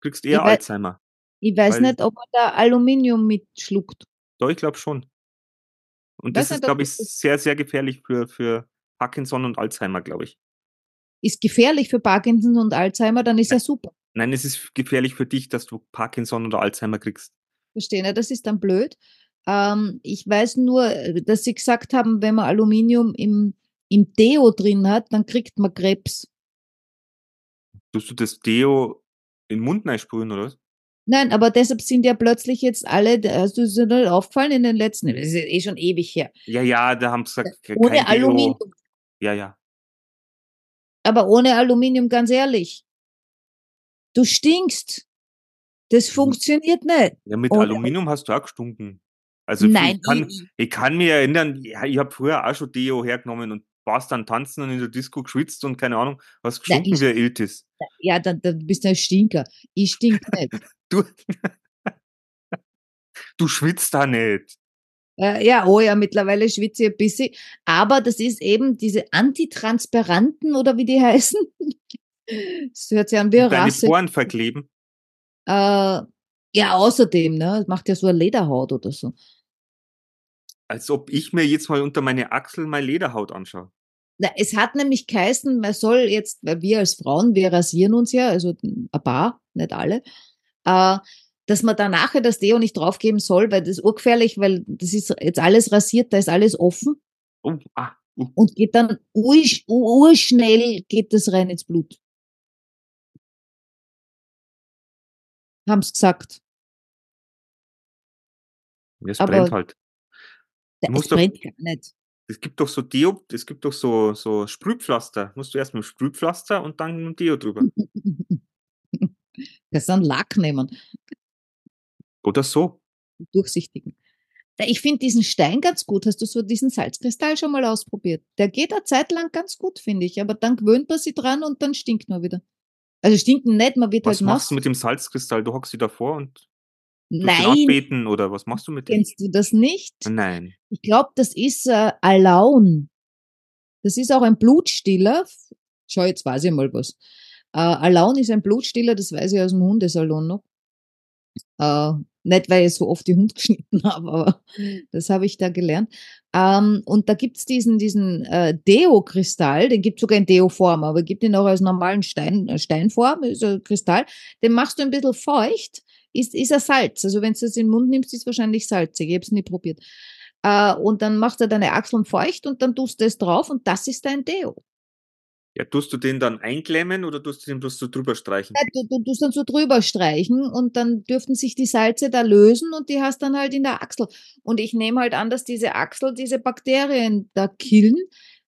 Kriegst Ich eher wei Alzheimer. ich weiß nicht, ob man da Aluminium mitschluckt. Doch, ich glaube schon. Und Weiß das ist, glaube ich, das das sehr, sehr gefährlich für für Parkinson und Alzheimer, glaube ich. ist gefährlich für Parkinson und Alzheimer, dann ist ja super. nein, es ist gefährlich für dich, dass du Parkinson oder Alzheimer kriegst. Verstehe, ne? Das ist dann blöd. Ähm, ich weiß nur, äh, dass sie gesagt haben, wenn man Aluminium im im Deo drin hat, dann kriegt man Krebs. Tust du das Deo in 'n Mund reinsprühen oder was? Nein, aber deshalb sind ja plötzlich jetzt alle d also, ist dir nicht aufgefallen in den letzten das ist ja eh schon ewig her. Ja, ja, da haben sie gesagt, k Ohne kein Deo Aluminium. ja, ja. Aber ohne Aluminium, ganz ehrlich. Du stinkst. Das Mhm. funktioniert nicht. Ja, mit Ohne Aluminium hast du auch gestunken. Also, Nein, ich kann ich kann mich erinnern, ich habe früher auch schon Deo hergenommen und warst dann tanzen und in der Disco geschwitzt und keine Ahnung, hast Na, gestunken ich wie ein Iltis. ja, dann dann bist du ein Stinker. Ich stink nicht. Du Du schwitzt da nicht. Ja, oh ja, mittlerweile schwitze ich ein bisschen, aber das ist eben diese Antitransparanten oder wie die heißen. Das hört sich an wie Die 'ne deine Rasse. Poren verkleben. Äh, ja, außerdem, ne? Das macht ja so 'ne Lederhaut oder so. Als ob ich mir jetzt mal unter meine Achseln meine Lederhaut anschaue. Na, es hat nämlich geheißen, man soll jetzt weil wir als Frauen, wir rasieren uns ja, also ein paar, nicht alle, äh, dass man da nachher das Deo nicht draufgeben soll, weil das ist urgefährlich, weil das ist jetzt alles rasiert, da ist alles offen Oh, ah, uh. und geht dann ursch urschnell geht das rein ins Blut. Haben's gesagt. Ja, es Aber brennt halt. Du es musst doch brennt gar nicht. es gibt doch so Deo es gibt doch so so Sprühpflaster. Musst du erst mit'm Sprühpflaster und dann mit'm Deo drüber. Kannst dann Lack nehmen. Oder so. Durchsichtigen. Ich finde diesen Stein ganz gut. Hast du so diesen Salzkristall schon mal ausprobiert? Der geht eine Zeit lang ganz gut, finde ich, aber dann gewöhnt man sich dran und dann stinkt man wieder. Also stinken nicht, man wird Was halt machst nass. du mit dem Salzkristall? Du hockst dich davor und Nein, anbeten oder was machst du mit dem? kennst du das nicht? Nein. Ich glaube, das ist, äh, Alaun. Das ist auch ein Blutstiller. Schau, jetzt weiß ich mal was. Äh, Alaun ist ein Blutstiller, das weiß ich aus'm Hundesalon noch. Äh, nicht, weil ich so oft die Hunde geschnitten habe, aber das habe ich da gelernt. Ähm, und da gibt's diesen diesen, äh, Deo-Kristall, den gibt's sogar in Deo-Form, aber gibt ihn auch als normalen Stein äh, Steinform, ist ein Kristall. Den machst du ein bisschen feucht, ist ist ein Salz. Also, wenn's das in 'n Mund nimmst, ist wahrscheinlich salzig. Ich habe es nie probiert. Äh, und dann machst du deine Achseln feucht und dann tust du es drauf und das ist dein Deo. Ja, tust du den dann einklemmen oder tust du den bloß so drüber streichen? Ja, du du tust dann so drüber streichen und dann dürften sich die Salze da lösen und die hast dann halt in der Achsel. Und ich nehme halt an, dass diese Achsel diese Bakterien da killen,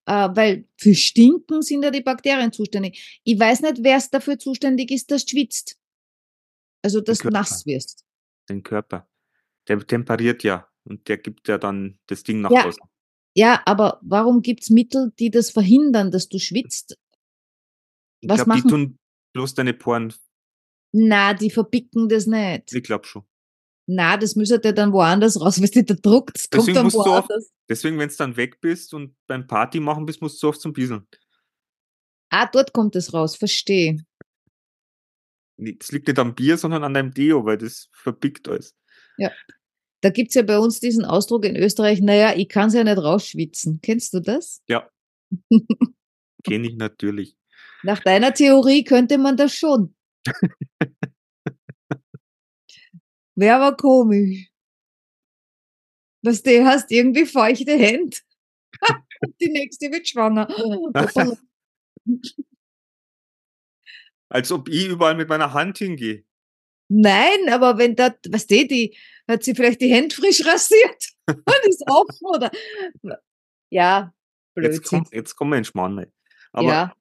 äh, weil für Stinken sind ja die Bakterien zuständig. Ich weiß nicht, wer's dafür zuständig ist, dass du schwitzt. Also, dass du nass wirst. Den Körper. Der temperiert ja und der gibt ja dann das Ding nach Ja. außen. Ja, aber warum gibt's Mittel, die das verhindern, dass du schwitzt? Ich Was glaube, die machen tun bloß deine Poren Na, die verbicken das nicht. ich glaube schon. Na, das müsstet ihr dann woanders raus, nicht der Druck, das kommt Deswegen dann du oft woanders. deswegen, wenn's dann weg bist und beim Party machen bist, musst du oft zum Bisseln. Ah, dort kommt es raus, verstehe. Das liegt nicht am Bier, sondern an deinem Deo, weil das verbickt alles. Ja. Da gibt's ja bei uns diesen Ausdruck in Österreich: „Na ja, ich kann's ja nicht rausschwitzen.“ Kennst du das? Ja. Kenne ich natürlich. Nach deiner Theorie könnte man das schon. Wäre aber komisch. Weißt du, hast irgendwie feuchte Hände. Die nächste wird schwanger. Als ob ich überall mit meiner Hand hingehe. Nein, aber wenn da weißt du, die hat sie vielleicht die Hände frisch rasiert und ist offen oder ja, Jetzt Blödsinn. kommt jetzt kommen wir in Schmarrn. Aber Ja.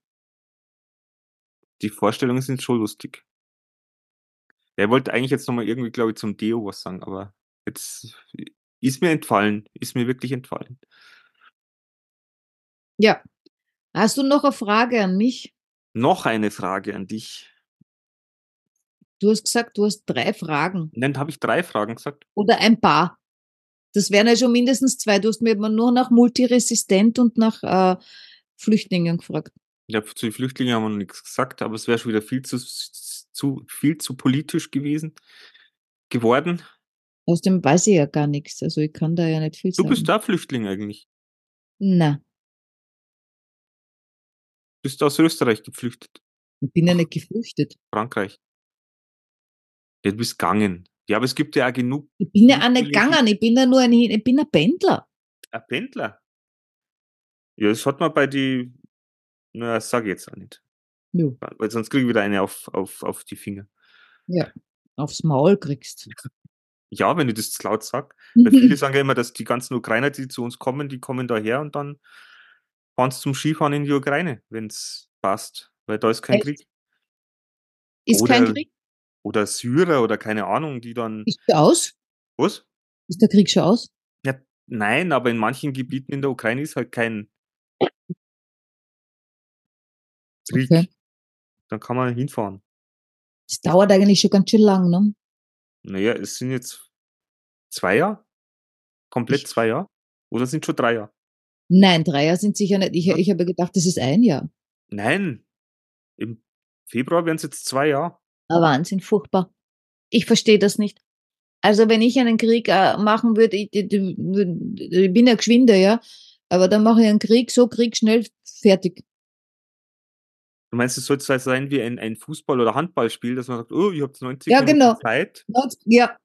die Vorstellungen sind schon lustig. Er wollte eigentlich jetzt noch mal irgendwie, glaube ich, zum Deo was sagen, aber jetzt ist mir entfallen, ist mir wirklich entfallen. Ja. Hast du noch 'ne Frage an mich? Noch eine Frage an dich. Du hast gesagt, du hast 3 Fragen. Nein, habe ich 3 Fragen gesagt? Oder ein paar. Das wären ja schon mindestens 2. Du hast mir immer nur nach multiresistent und nach, äh, Flüchtlingen gefragt. Ja, zu den Flüchtlingen haben wir noch nichts gesagt, aber es wäre schon wieder viel zu, zu, viel zu politisch gewesen, geworden. Außerdem weiß ich ja gar nichts. Also ich kann da ja nicht viel Du sagen. bist da Flüchtling eigentlich. Na, Bist aus Österreich geflüchtet. ich bin ja nicht geflüchtet. Frankreich. Ja, du bist gegangen. Ja, aber es gibt ja auch genug Ich bin ja auch nicht gegangen. Ich bin ja nur ein, ich bin ein Pendler. ein Pendler. Ja, das hat man bei die, na, das sag ich jetzt auch nicht. Ja. Weil sonst kriege ich wieder eine auf, auf, auf die Finger. Aufs Maul kriegst. Ja, wenn ich das laut sag. Weil viele sagen ja immer, dass die ganzen Ukrainer, die zu uns kommen, die kommen daher und dann fahren sie zum Skifahren in die Ukraine, wenn es passt. Weil da ist kein Echt? Krieg. Ist kein Oder- Krieg? Oder Syrer oder keine Ahnung, die dann. Ist der aus? Was? Ist der Krieg schon aus? Ja, nein, aber in manchen Gebieten in der Ukraine ist halt kein Krieg. Okay. Dann kann man hinfahren. Das dauert eigentlich schon ganz schön lang, ne? Naja, es sind jetzt zwei Jahre? Komplett Ich- zwei Jahre? Oder sind schon drei Jahre? Nein, drei Jahre sind sicher nicht. Ich, ich habe gedacht, das ist ein Jahr. Nein. Im Februar wären es jetzt zwei Jahre. Ah, Wahnsinn, furchtbar. Ich verstehe das nicht. Also wenn ich einen Krieg äh, machen würde, ich, ich, ich bin ja geschwinder, ja, aber dann mache ich einen Krieg, so Krieg schnell fertig. Du meinst, es soll zwar sein wie ein, ein Fußball- oder Handballspiel, dass man sagt, oh, ihr habt 90 Ja, Minuten genau. Zeit, Ja,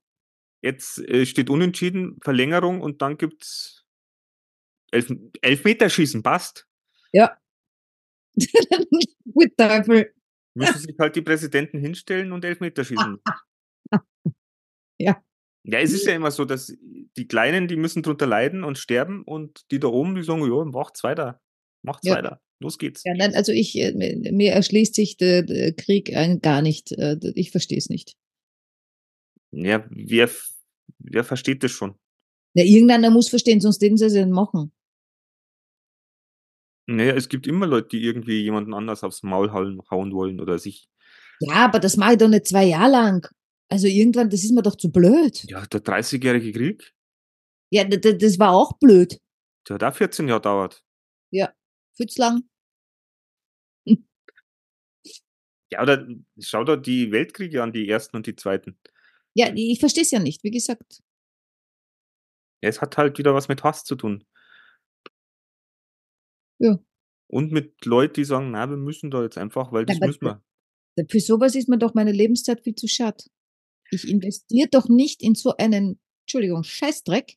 jetzt äh, steht unentschieden, Verlängerung und dann gibt's elf, Elfmeterschießen, passt. ja. Gut Teufel. Müssen sich halt die Präsidenten hinstellen und Elfmeterschießen. Ja. Ja, es ist ja immer so, dass die Kleinen, die müssen drunter leiden und sterben und die da oben, die sagen, ja, macht's weiter. Macht's Ja. weiter. Los geht's. Ja, nein, also ich, äh, mir erschließt sich der, der Krieg ein, gar nicht. Äh, Ich verstehe es nicht. Ja, wer, wer versteht das schon? Ja, irgendeiner muss verstehen, sonst würden sie es ja nicht machen. Naja, es gibt immer Leute, die irgendwie jemanden anders aufs Maul hauen, wollen oder sich. Ja, aber das mache ich doch nicht zwei Jahre lang. Also irgendwann, das ist mir doch zu blöd. Ja, der 30-jährige Krieg, Ja, das war auch blöd. der hat auch 14 Jahre dauert. Viel zu lang. Ja, oder schau da die Weltkriege an, die ersten und die zweiten. Ja, ich verstehe es ja nicht, wie gesagt. Ja, es hat halt wieder was mit Hass zu tun. Ja. Und mit Leuten, die sagen, na, wir müssen da jetzt einfach, weil das aber müssen wir. Für sowas ist mir doch meine Lebenszeit viel zu schade. Ich investiere doch nicht in so einen, Entschuldigung, Scheißdreck.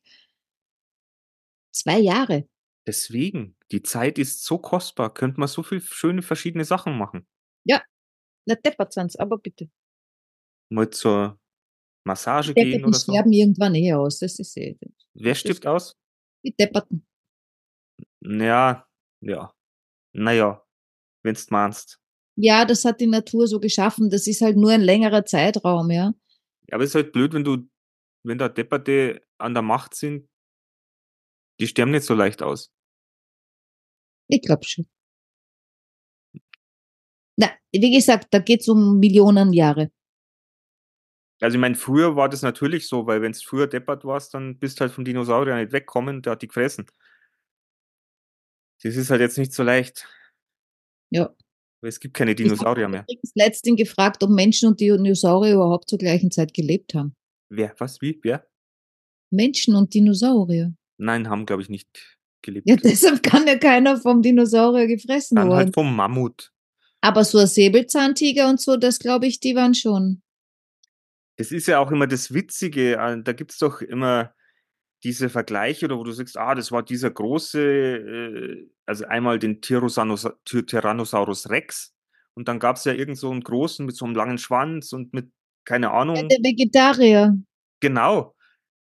Zwei Jahre. Deswegen, die Zeit ist so kostbar, könnte man so viel schöne verschiedene Sachen machen. Na, deppert sind's, aber bitte. Mal zur Massage gehen Depperten oder so. sterben irgendwann eh aus, das ist eh. Wer stirbt aus? Die Depperten. Ja, ja. Naja, wenn's meinst. Ja, das hat die Natur so geschaffen. Das ist halt nur ein längerer Zeitraum, ja. Ja, aber es ist halt blöd, wenn du, wenn da Depperte an der Macht sind, die sterben nicht so leicht aus. Ich glaube schon. Na, wie gesagt, da geht's um Millionen Jahre. Also ich meine, früher war das natürlich so, weil wenn es früher deppert warst, dann bist halt vom Dinosaurier nicht wegkommen, der hat die gefressen. Das ist halt jetzt nicht so leicht. Ja. Weil es gibt keine Ich Dinosaurier habe mehr. übrigens letztens gefragt, ob Menschen und Dinosaurier überhaupt zur gleichen Zeit gelebt haben. Wer? Was? Wie? Wer? Menschen und Dinosaurier. Nein, haben, glaube ich, nicht gelebt. Ja, deshalb kann ja keiner vom Dinosaurier gefressen Dann worden. halt vom Mammut. Aber so ein Säbelzahntiger und so, das glaube ich, die waren schon. Das ist ja auch immer das Witzige. äh, Da gibt's doch immer diese Vergleiche, oder wo du sagst, ah, das war dieser große, äh, also einmal den Tyrannosa Ty Tyrannosaurus Rex und dann gab's ja irgend so einen großen mit so einem langen Schwanz und mit, keine Ahnung, der Vegetarier. genau,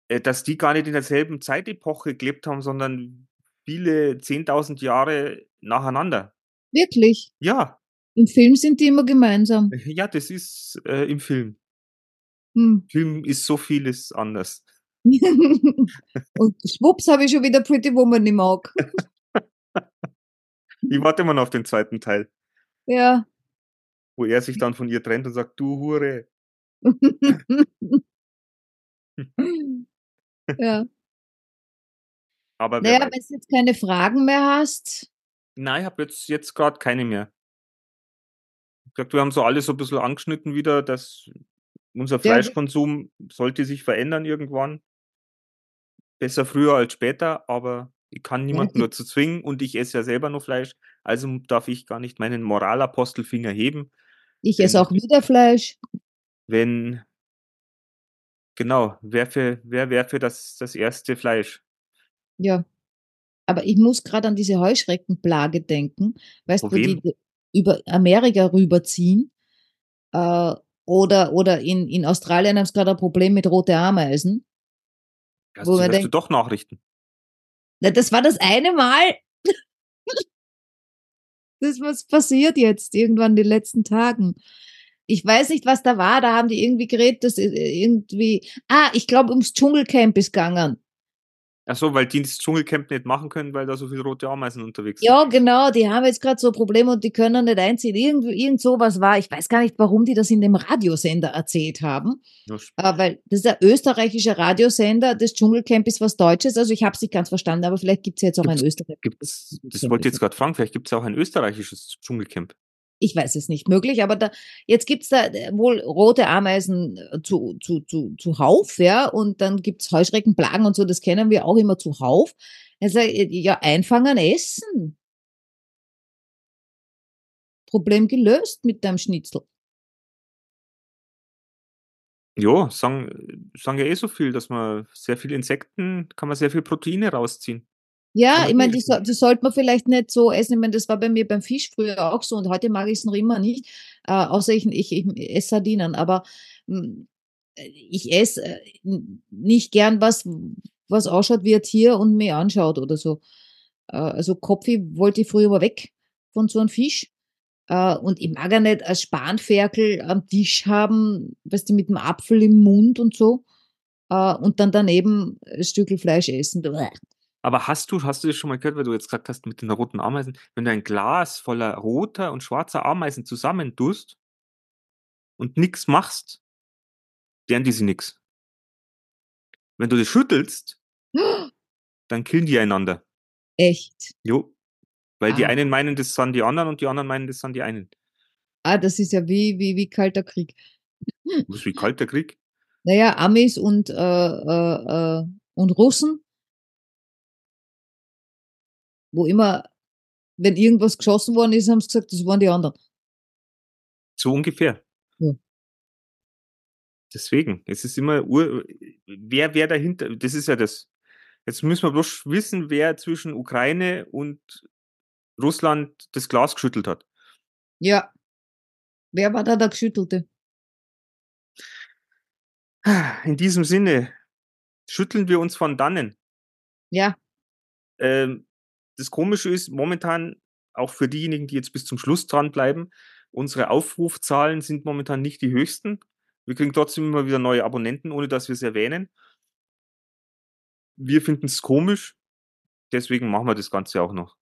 äh, dass die gar nicht in derselben Zeitepoche gelebt haben, sondern viele 10.000 Jahre nacheinander. Wirklich. Ja, Im Film sind die immer gemeinsam. ja, das ist äh, im Film. Hm. Film ist so vieles anders. und schwupps habe ich schon wieder Pretty Woman im Auge. Ich warte immer noch auf den zweiten Teil, Ja. wo er sich dann von ihr trennt und sagt, du Hure. ja. Aber Naja, wenn du jetzt keine Fragen mehr hast, Nein, ich habe jetzt, jetzt gerade keine mehr. Ich gesagt, wir haben so alles so ein bisschen angeschnitten wieder, dass unser Ja, Fleischkonsum sollte sich verändern irgendwann. Besser früher als später, aber ich kann niemanden die, dazu zwingen und ich esse ja selber nur Fleisch, also darf ich gar nicht meinen Moralapostelfinger heben. ich esse auch wieder Fleisch. wenn, genau, wer für, wer wäre für das, das erste Fleisch? Ja. Aber ich muss gerade an diese Heuschreckenplage denken, weißt wo die über Amerika rüberziehen. Äh, oder oder in, in Australien haben sie gerade ein Problem mit rote Ameisen, Hast wo du, man denkt, doch Nachrichten? na, das war das eine Mal, das was passiert jetzt irgendwann in den letzten Tagen. Ich weiß nicht, was da war. Da haben die irgendwie geredet, dass irgendwie, ah, ich glaube, ums Dschungelcamp ist gegangen. Ach so, weil die das Dschungelcamp nicht machen können, weil da so viele rote Ameisen unterwegs sind. Ja, genau, die haben jetzt gerade so Probleme und die können nicht einziehen. Irgend, irgend sowas war. Ich weiß gar nicht, warum die das in dem Radiosender erzählt haben. Ja, Äh, weil das ist der österreichische Radiosender, das Dschungelcamp ist was Deutsches. Also ich habe es nicht ganz verstanden, aber vielleicht gibt es jetzt auch ein Gibt's, österreichisches gibt's, das wollte ich jetzt gerade fragen, vielleicht gibt es auch ein österreichisches Dschungelcamp. Ich weiß es nicht möglich, aber da, jetzt gibt's da äh, wohl rote Ameisen äh, zu, zu, zu, zuhauf, ja, und dann gibt's Heuschreckenplagen und so, das kennen wir auch immer zuhauf. Also, äh, ja, einfangen, essen. Problem gelöst mit deinem Schnitzel. Ja, sagen, sagen ja eh so viel, dass man sehr viel Insekten, kann man sehr viel Proteine rausziehen. Ja, ich meine, so, die sollte man vielleicht nicht so essen. Ich meine, das war bei mir beim Fisch früher auch so und heute mag ich es noch immer nicht, äh, außer ich, ich, ich esse Sardinen. Aber mh, ich esse äh, nicht gern was, was ausschaut wie ein Tier und mir anschaut oder so. Äh, also Kopfi wollte ich früher mal weg von so einem Fisch. Äh, und ich mag ja nicht ein Spanferkel am Tisch haben, weißt du, mit dem Apfel im Mund und so. Äh, und dann daneben ein Stück Fleisch essen. Aber hast du, hast du das schon mal gehört, weil du jetzt gesagt hast mit den roten Ameisen, wenn du ein Glas voller roter und schwarzer Ameisen zusammentust und nichts machst, deren die sie nix. Wenn du das schüttelst, dann killen die einander. Echt. Jo. Weil die Ah. einen meinen, das sind die anderen und die anderen meinen, das sind die einen. Ah, das ist ja wie, wie, wie kalter Krieg. Ist wie kalter Krieg. Naja, Amis und, äh, äh, äh, und Russen, wo immer, wenn irgendwas geschossen worden ist, haben sie gesagt, das waren die anderen. So ungefähr. Ja. Deswegen, es ist immer, ur, wer, wer dahinter, das ist ja das. Jetzt müssen wir bloß wissen, wer zwischen Ukraine und Russland das Glas geschüttelt hat. Ja. Wer war da der Geschüttelte? In diesem Sinne, schütteln wir uns von dannen. Ja, Ähm, das Komische ist, momentan, auch für diejenigen, die jetzt bis zum Schluss dranbleiben, unsere Aufrufzahlen sind momentan nicht die höchsten. Wir kriegen trotzdem immer wieder neue Abonnenten, ohne dass wir es erwähnen. Wir finden es komisch, deswegen machen wir das Ganze auch noch.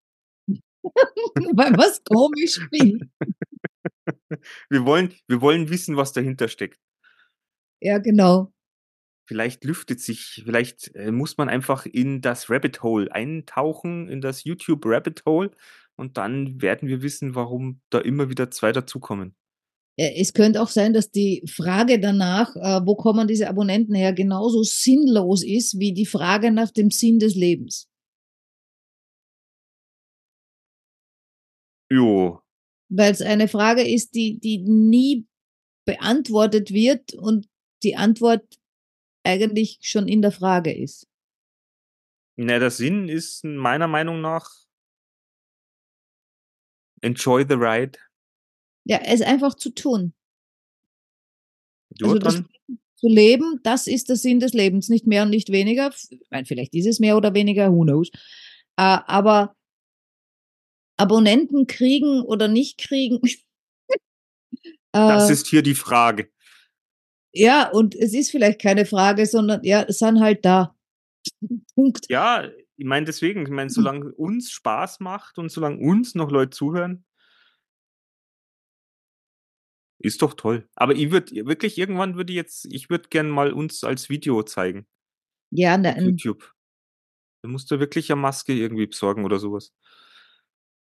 weil was komisch bin. Wir wollen, wir wollen wissen, was dahinter steckt. Ja, genau. Vielleicht lüftet sich, vielleicht äh, muss man einfach in das Rabbit Hole eintauchen, in das YouTube Rabbit Hole, und dann werden wir wissen, warum da immer wieder zwei dazukommen. Ja, Es könnte auch sein, dass die Frage danach, äh, wo kommen diese Abonnenten her, genauso sinnlos ist wie die Frage nach dem Sinn des Lebens. Jo, Weil es eine Frage ist, die, die nie beantwortet wird und die Antwort eigentlich schon in der Frage ist. na, der Sinn ist meiner Meinung nach enjoy the ride. Ja, es einfach zu tun. Also das zu leben, das ist der Sinn des Lebens, nicht mehr und nicht weniger. Ich meine, vielleicht ist es mehr oder weniger, who knows. Äh, aber Abonnenten kriegen oder nicht kriegen. das äh, ist hier die Frage. Ja, und es ist vielleicht keine Frage, sondern ja, es sind halt da. Punkt. Ja, ich meine deswegen, ich meine, solange uns Spaß macht und solange uns noch Leute zuhören, ist doch toll. Aber ich würde wirklich irgendwann würde ich jetzt, ich würde gern mal uns als Video zeigen. Ja, auf nein. YouTube. Da musst du wirklich eine Maske irgendwie besorgen oder sowas.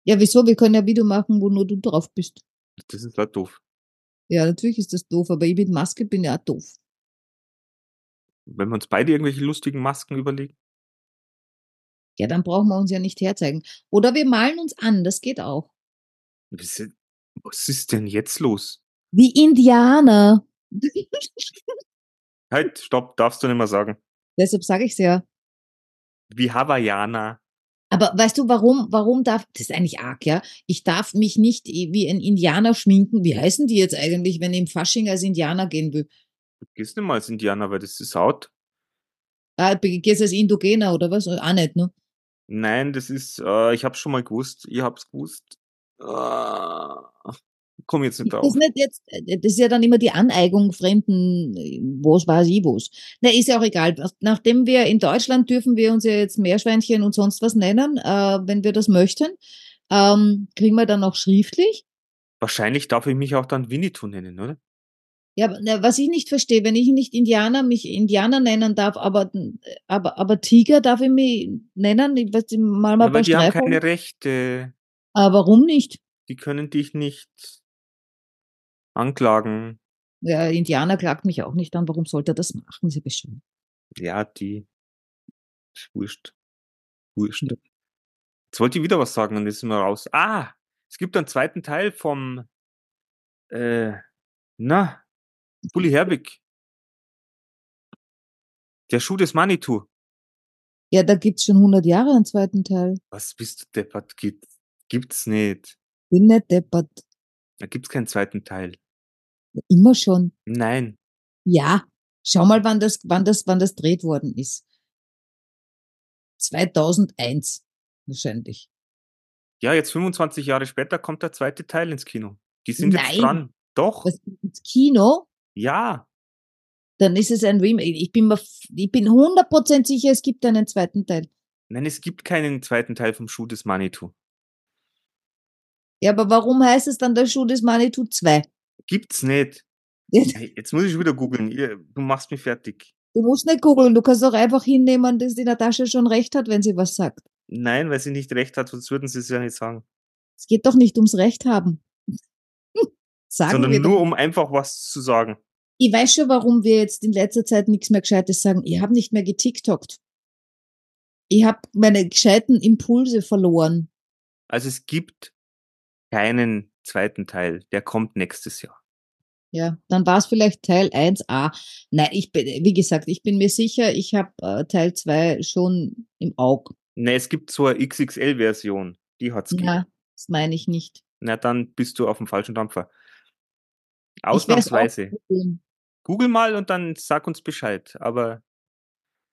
Ja, wieso? Wir können ja Video machen, wo nur du drauf bist. Das ist halt doof. Ja, natürlich ist das doof, aber ich mit Maske bin ja auch doof. Wenn wir uns beide irgendwelche lustigen Masken überlegen. Ja, dann brauchen wir uns ja nicht herzeigen. Oder wir malen uns an, das geht auch. Was ist- denn jetzt los? Wie Indianer. Halt, stopp, darfst du nicht mehr sagen. Deshalb sage ich's ja. Wie Hawaiianer. Aber weißt du, warum, warum darf, das ist eigentlich arg, ja? Ich darf mich nicht wie ein Indianer schminken. Wie heißen die jetzt eigentlich, wenn ich im Fasching als Indianer gehen will? Du gehst nicht mal als Indianer, weil das ist out. Ah, gehst als Indogener oder was? Auch nicht, ne? Nein, das ist, äh, ich hab's schon mal gewusst. Ich hab's gewusst. Äh, komm jetzt nicht Das drauf. ist nicht jetzt, äh, das ist ja dann immer die Aneigung fremden, was weiß ich was. Na, ist ja auch egal. Nachdem wir in Deutschland dürfen wir uns ja jetzt Meerschweinchen und sonst was nennen, äh, wenn wir das möchten, ähm, kriegen wir dann auch schriftlich. Wahrscheinlich darf ich mich auch dann Winnetou nennen, oder? Ja, was ich nicht verstehe, wenn ich nicht Indianer mich Indianer nennen darf, aber aber aber Tiger darf ich mich nennen, ich weiß, mal mal Aber bei die haben keine Rechte. Aber warum nicht? Die können dich nicht anklagen. Ja, Indianer klagt mich auch nicht an. Warum sollte er das machen? Sie bestimmt. Ja, die. Ist wurscht. Wurscht. Ja. Jetzt wollte ich wieder was sagen und jetzt sind wir raus. Ah, es gibt einen zweiten Teil vom, äh, na, Bully Herbig. Der Schuh des Manitou. Ja, da gibt's schon 100 Jahre einen zweiten Teil. Was bist du deppert? Gibt, gibt's nicht. Bin nicht deppert. Da gibt's keinen zweiten Teil. Immer schon. Nein. Ja. Schau mal, wann das, wann das, wann das dreht worden ist. 2001. Wahrscheinlich. Ja, jetzt 25 Jahre später kommt der zweite Teil ins Kino. Die sind Nein. jetzt dran. Doch. Was, ins Kino? Ja. Dann ist es ein Remake. Ich bin mir, ich bin 100% sicher, es gibt einen zweiten Teil. Nein, es gibt keinen zweiten Teil vom Schuh des Manitou. Ja, aber warum heißt es dann der Schuh des Manitou 2? Gibt's nicht. Du Hey, Jetzt muss ich wieder googeln. Du machst mich fertig. musst nicht googeln, du kannst auch einfach hinnehmen, dass die Natascha schon recht hat, wenn sie was sagt. Nein, weil sie nicht recht hat, sonst würden sie es ja nicht sagen. Es geht doch nicht ums Recht haben. Sagen Sondern wir nur, doch. um einfach was zu sagen. Ich weiß schon, warum wir jetzt in letzter Zeit nichts mehr Gescheites sagen. Ich habe nicht mehr getiktokt. Ich habe meine gescheiten Impulse verloren. Also es gibt keinen zweiten Teil. Der kommt nächstes Jahr. Ja, dann war es vielleicht Teil 1a. Nein, ich bin, wie gesagt, ich bin mir sicher, ich habe äh, Teil 2 schon im Auge. Ne, es gibt so eine XXL-Version. Die hat's gegeben. Ja, das meine ich nicht. Na, dann bist du auf dem falschen Dampfer. Ausnahmsweise. Google mal und dann sag uns Bescheid. Aber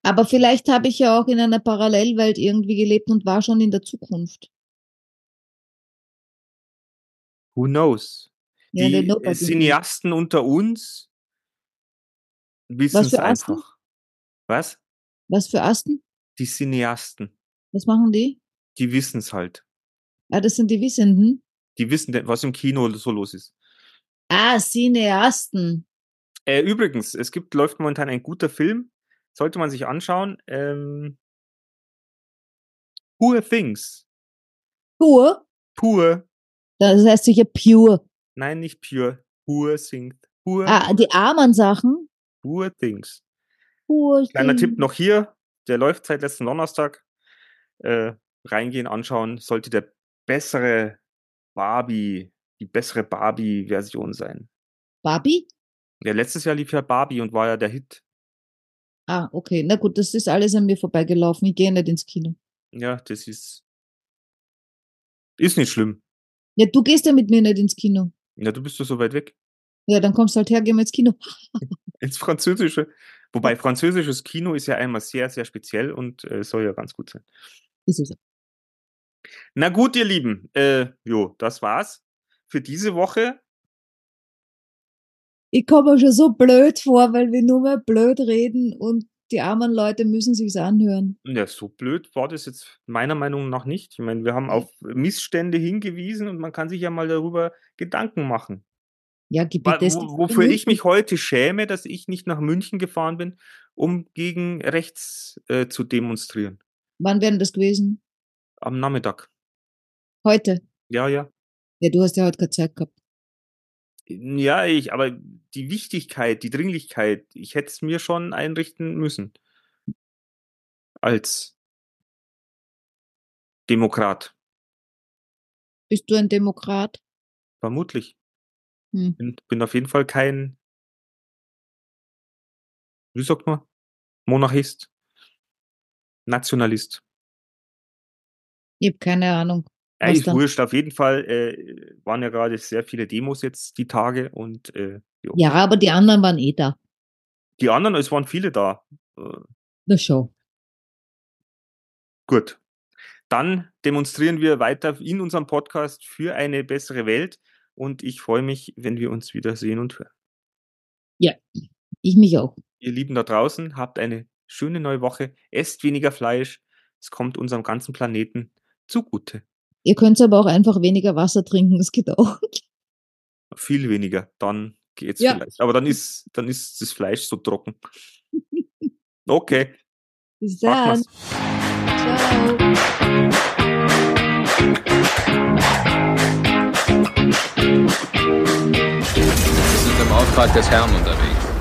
Aber vielleicht habe ich ja auch in einer Parallelwelt irgendwie gelebt und war schon in der Zukunft. Who knows? Ja, Die äh, Nobody. Cineasten unter uns wissen es Asten? einfach. Was? Was für Asten? Die Cineasten. Was machen die? Die wissen es halt. Ah, das sind die Wissenden. Die wissen, was im Kino so los ist. Ah, Cineasten. Äh, übrigens, es gibt, läuft momentan ein guter Film. Sollte man sich anschauen. Ähm, Poor Things. Pur? Poor. Das heißt sicher pure. Nein, nicht pure. Poor Things. Poor, Ah, die armen Sachen. poor Things. Pur. Kleiner Ding. Tipp noch hier. Der läuft seit letzten Donnerstag. Äh, reingehen, anschauen. Sollte der bessere Barbie, die bessere Barbie-Version sein. Barbie? Ja, letztes Jahr lief ja Barbie und war ja der Hit. Ah, okay. Na gut, das ist alles an mir vorbeigelaufen. Ich gehe nicht ins Kino. Ja, das ist. Ist nicht schlimm. Ja, du gehst ja mit mir nicht ins Kino. Ja, du bist doch so weit weg. Ja, dann kommst du halt her, gehen wir ins Kino. Ins Französische. Wobei französisches Kino ist ja einmal sehr, sehr speziell und äh, soll ja ganz gut sein. Ist es. Na gut, ihr Lieben. Äh, jo, das war's für diese Woche. Ich komme mir schon so blöd vor, weil wir nur mehr blöd reden und die armen Leute müssen sich's anhören. Ja, so blöd war das jetzt meiner Meinung nach nicht. Ich meine, wir haben Nee. auf Missstände hingewiesen und man kann sich ja mal darüber Gedanken machen. Ja, es Wo, wofür ich mich heute schäme, dass ich nicht nach München gefahren bin, um gegen rechts äh, zu demonstrieren. Wann wäre das gewesen? Am Nachmittag. Heute. Ja, ja. Ja, du hast ja heute keine Zeit gehabt. Ja, ich, aber die Wichtigkeit, die Dringlichkeit, ich hätte es mir schon einrichten müssen. Als Demokrat. Bist du ein Demokrat? Vermutlich. Hm. Bin, bin auf jeden Fall kein, wie sagt man, Monarchist, Nationalist. Ich habe keine Ahnung. Ja, ist dann? wurscht, auf jeden Fall äh, waren ja gerade sehr viele Demos jetzt die Tage und äh. Ja, aber die anderen waren eh da. die anderen, es waren viele da. Äh, Na schon. gut. Dann demonstrieren wir weiter in unserem Podcast für eine bessere Welt und ich freue mich, wenn wir uns wieder sehen und hören. Ich mich auch. Ihr Lieben da draußen, habt eine schöne neue Woche, esst weniger Fleisch, es kommt unserem ganzen Planeten zugute. Ihr könnt aber auch einfach weniger Wasser trinken, das geht auch. Viel weniger, dann geht's Ja. vielleicht. Aber dann ist, dann ist das Fleisch so trocken. Okay, Bis dann. Ciao. Wir sind im Auftrag des Herrn unterwegs.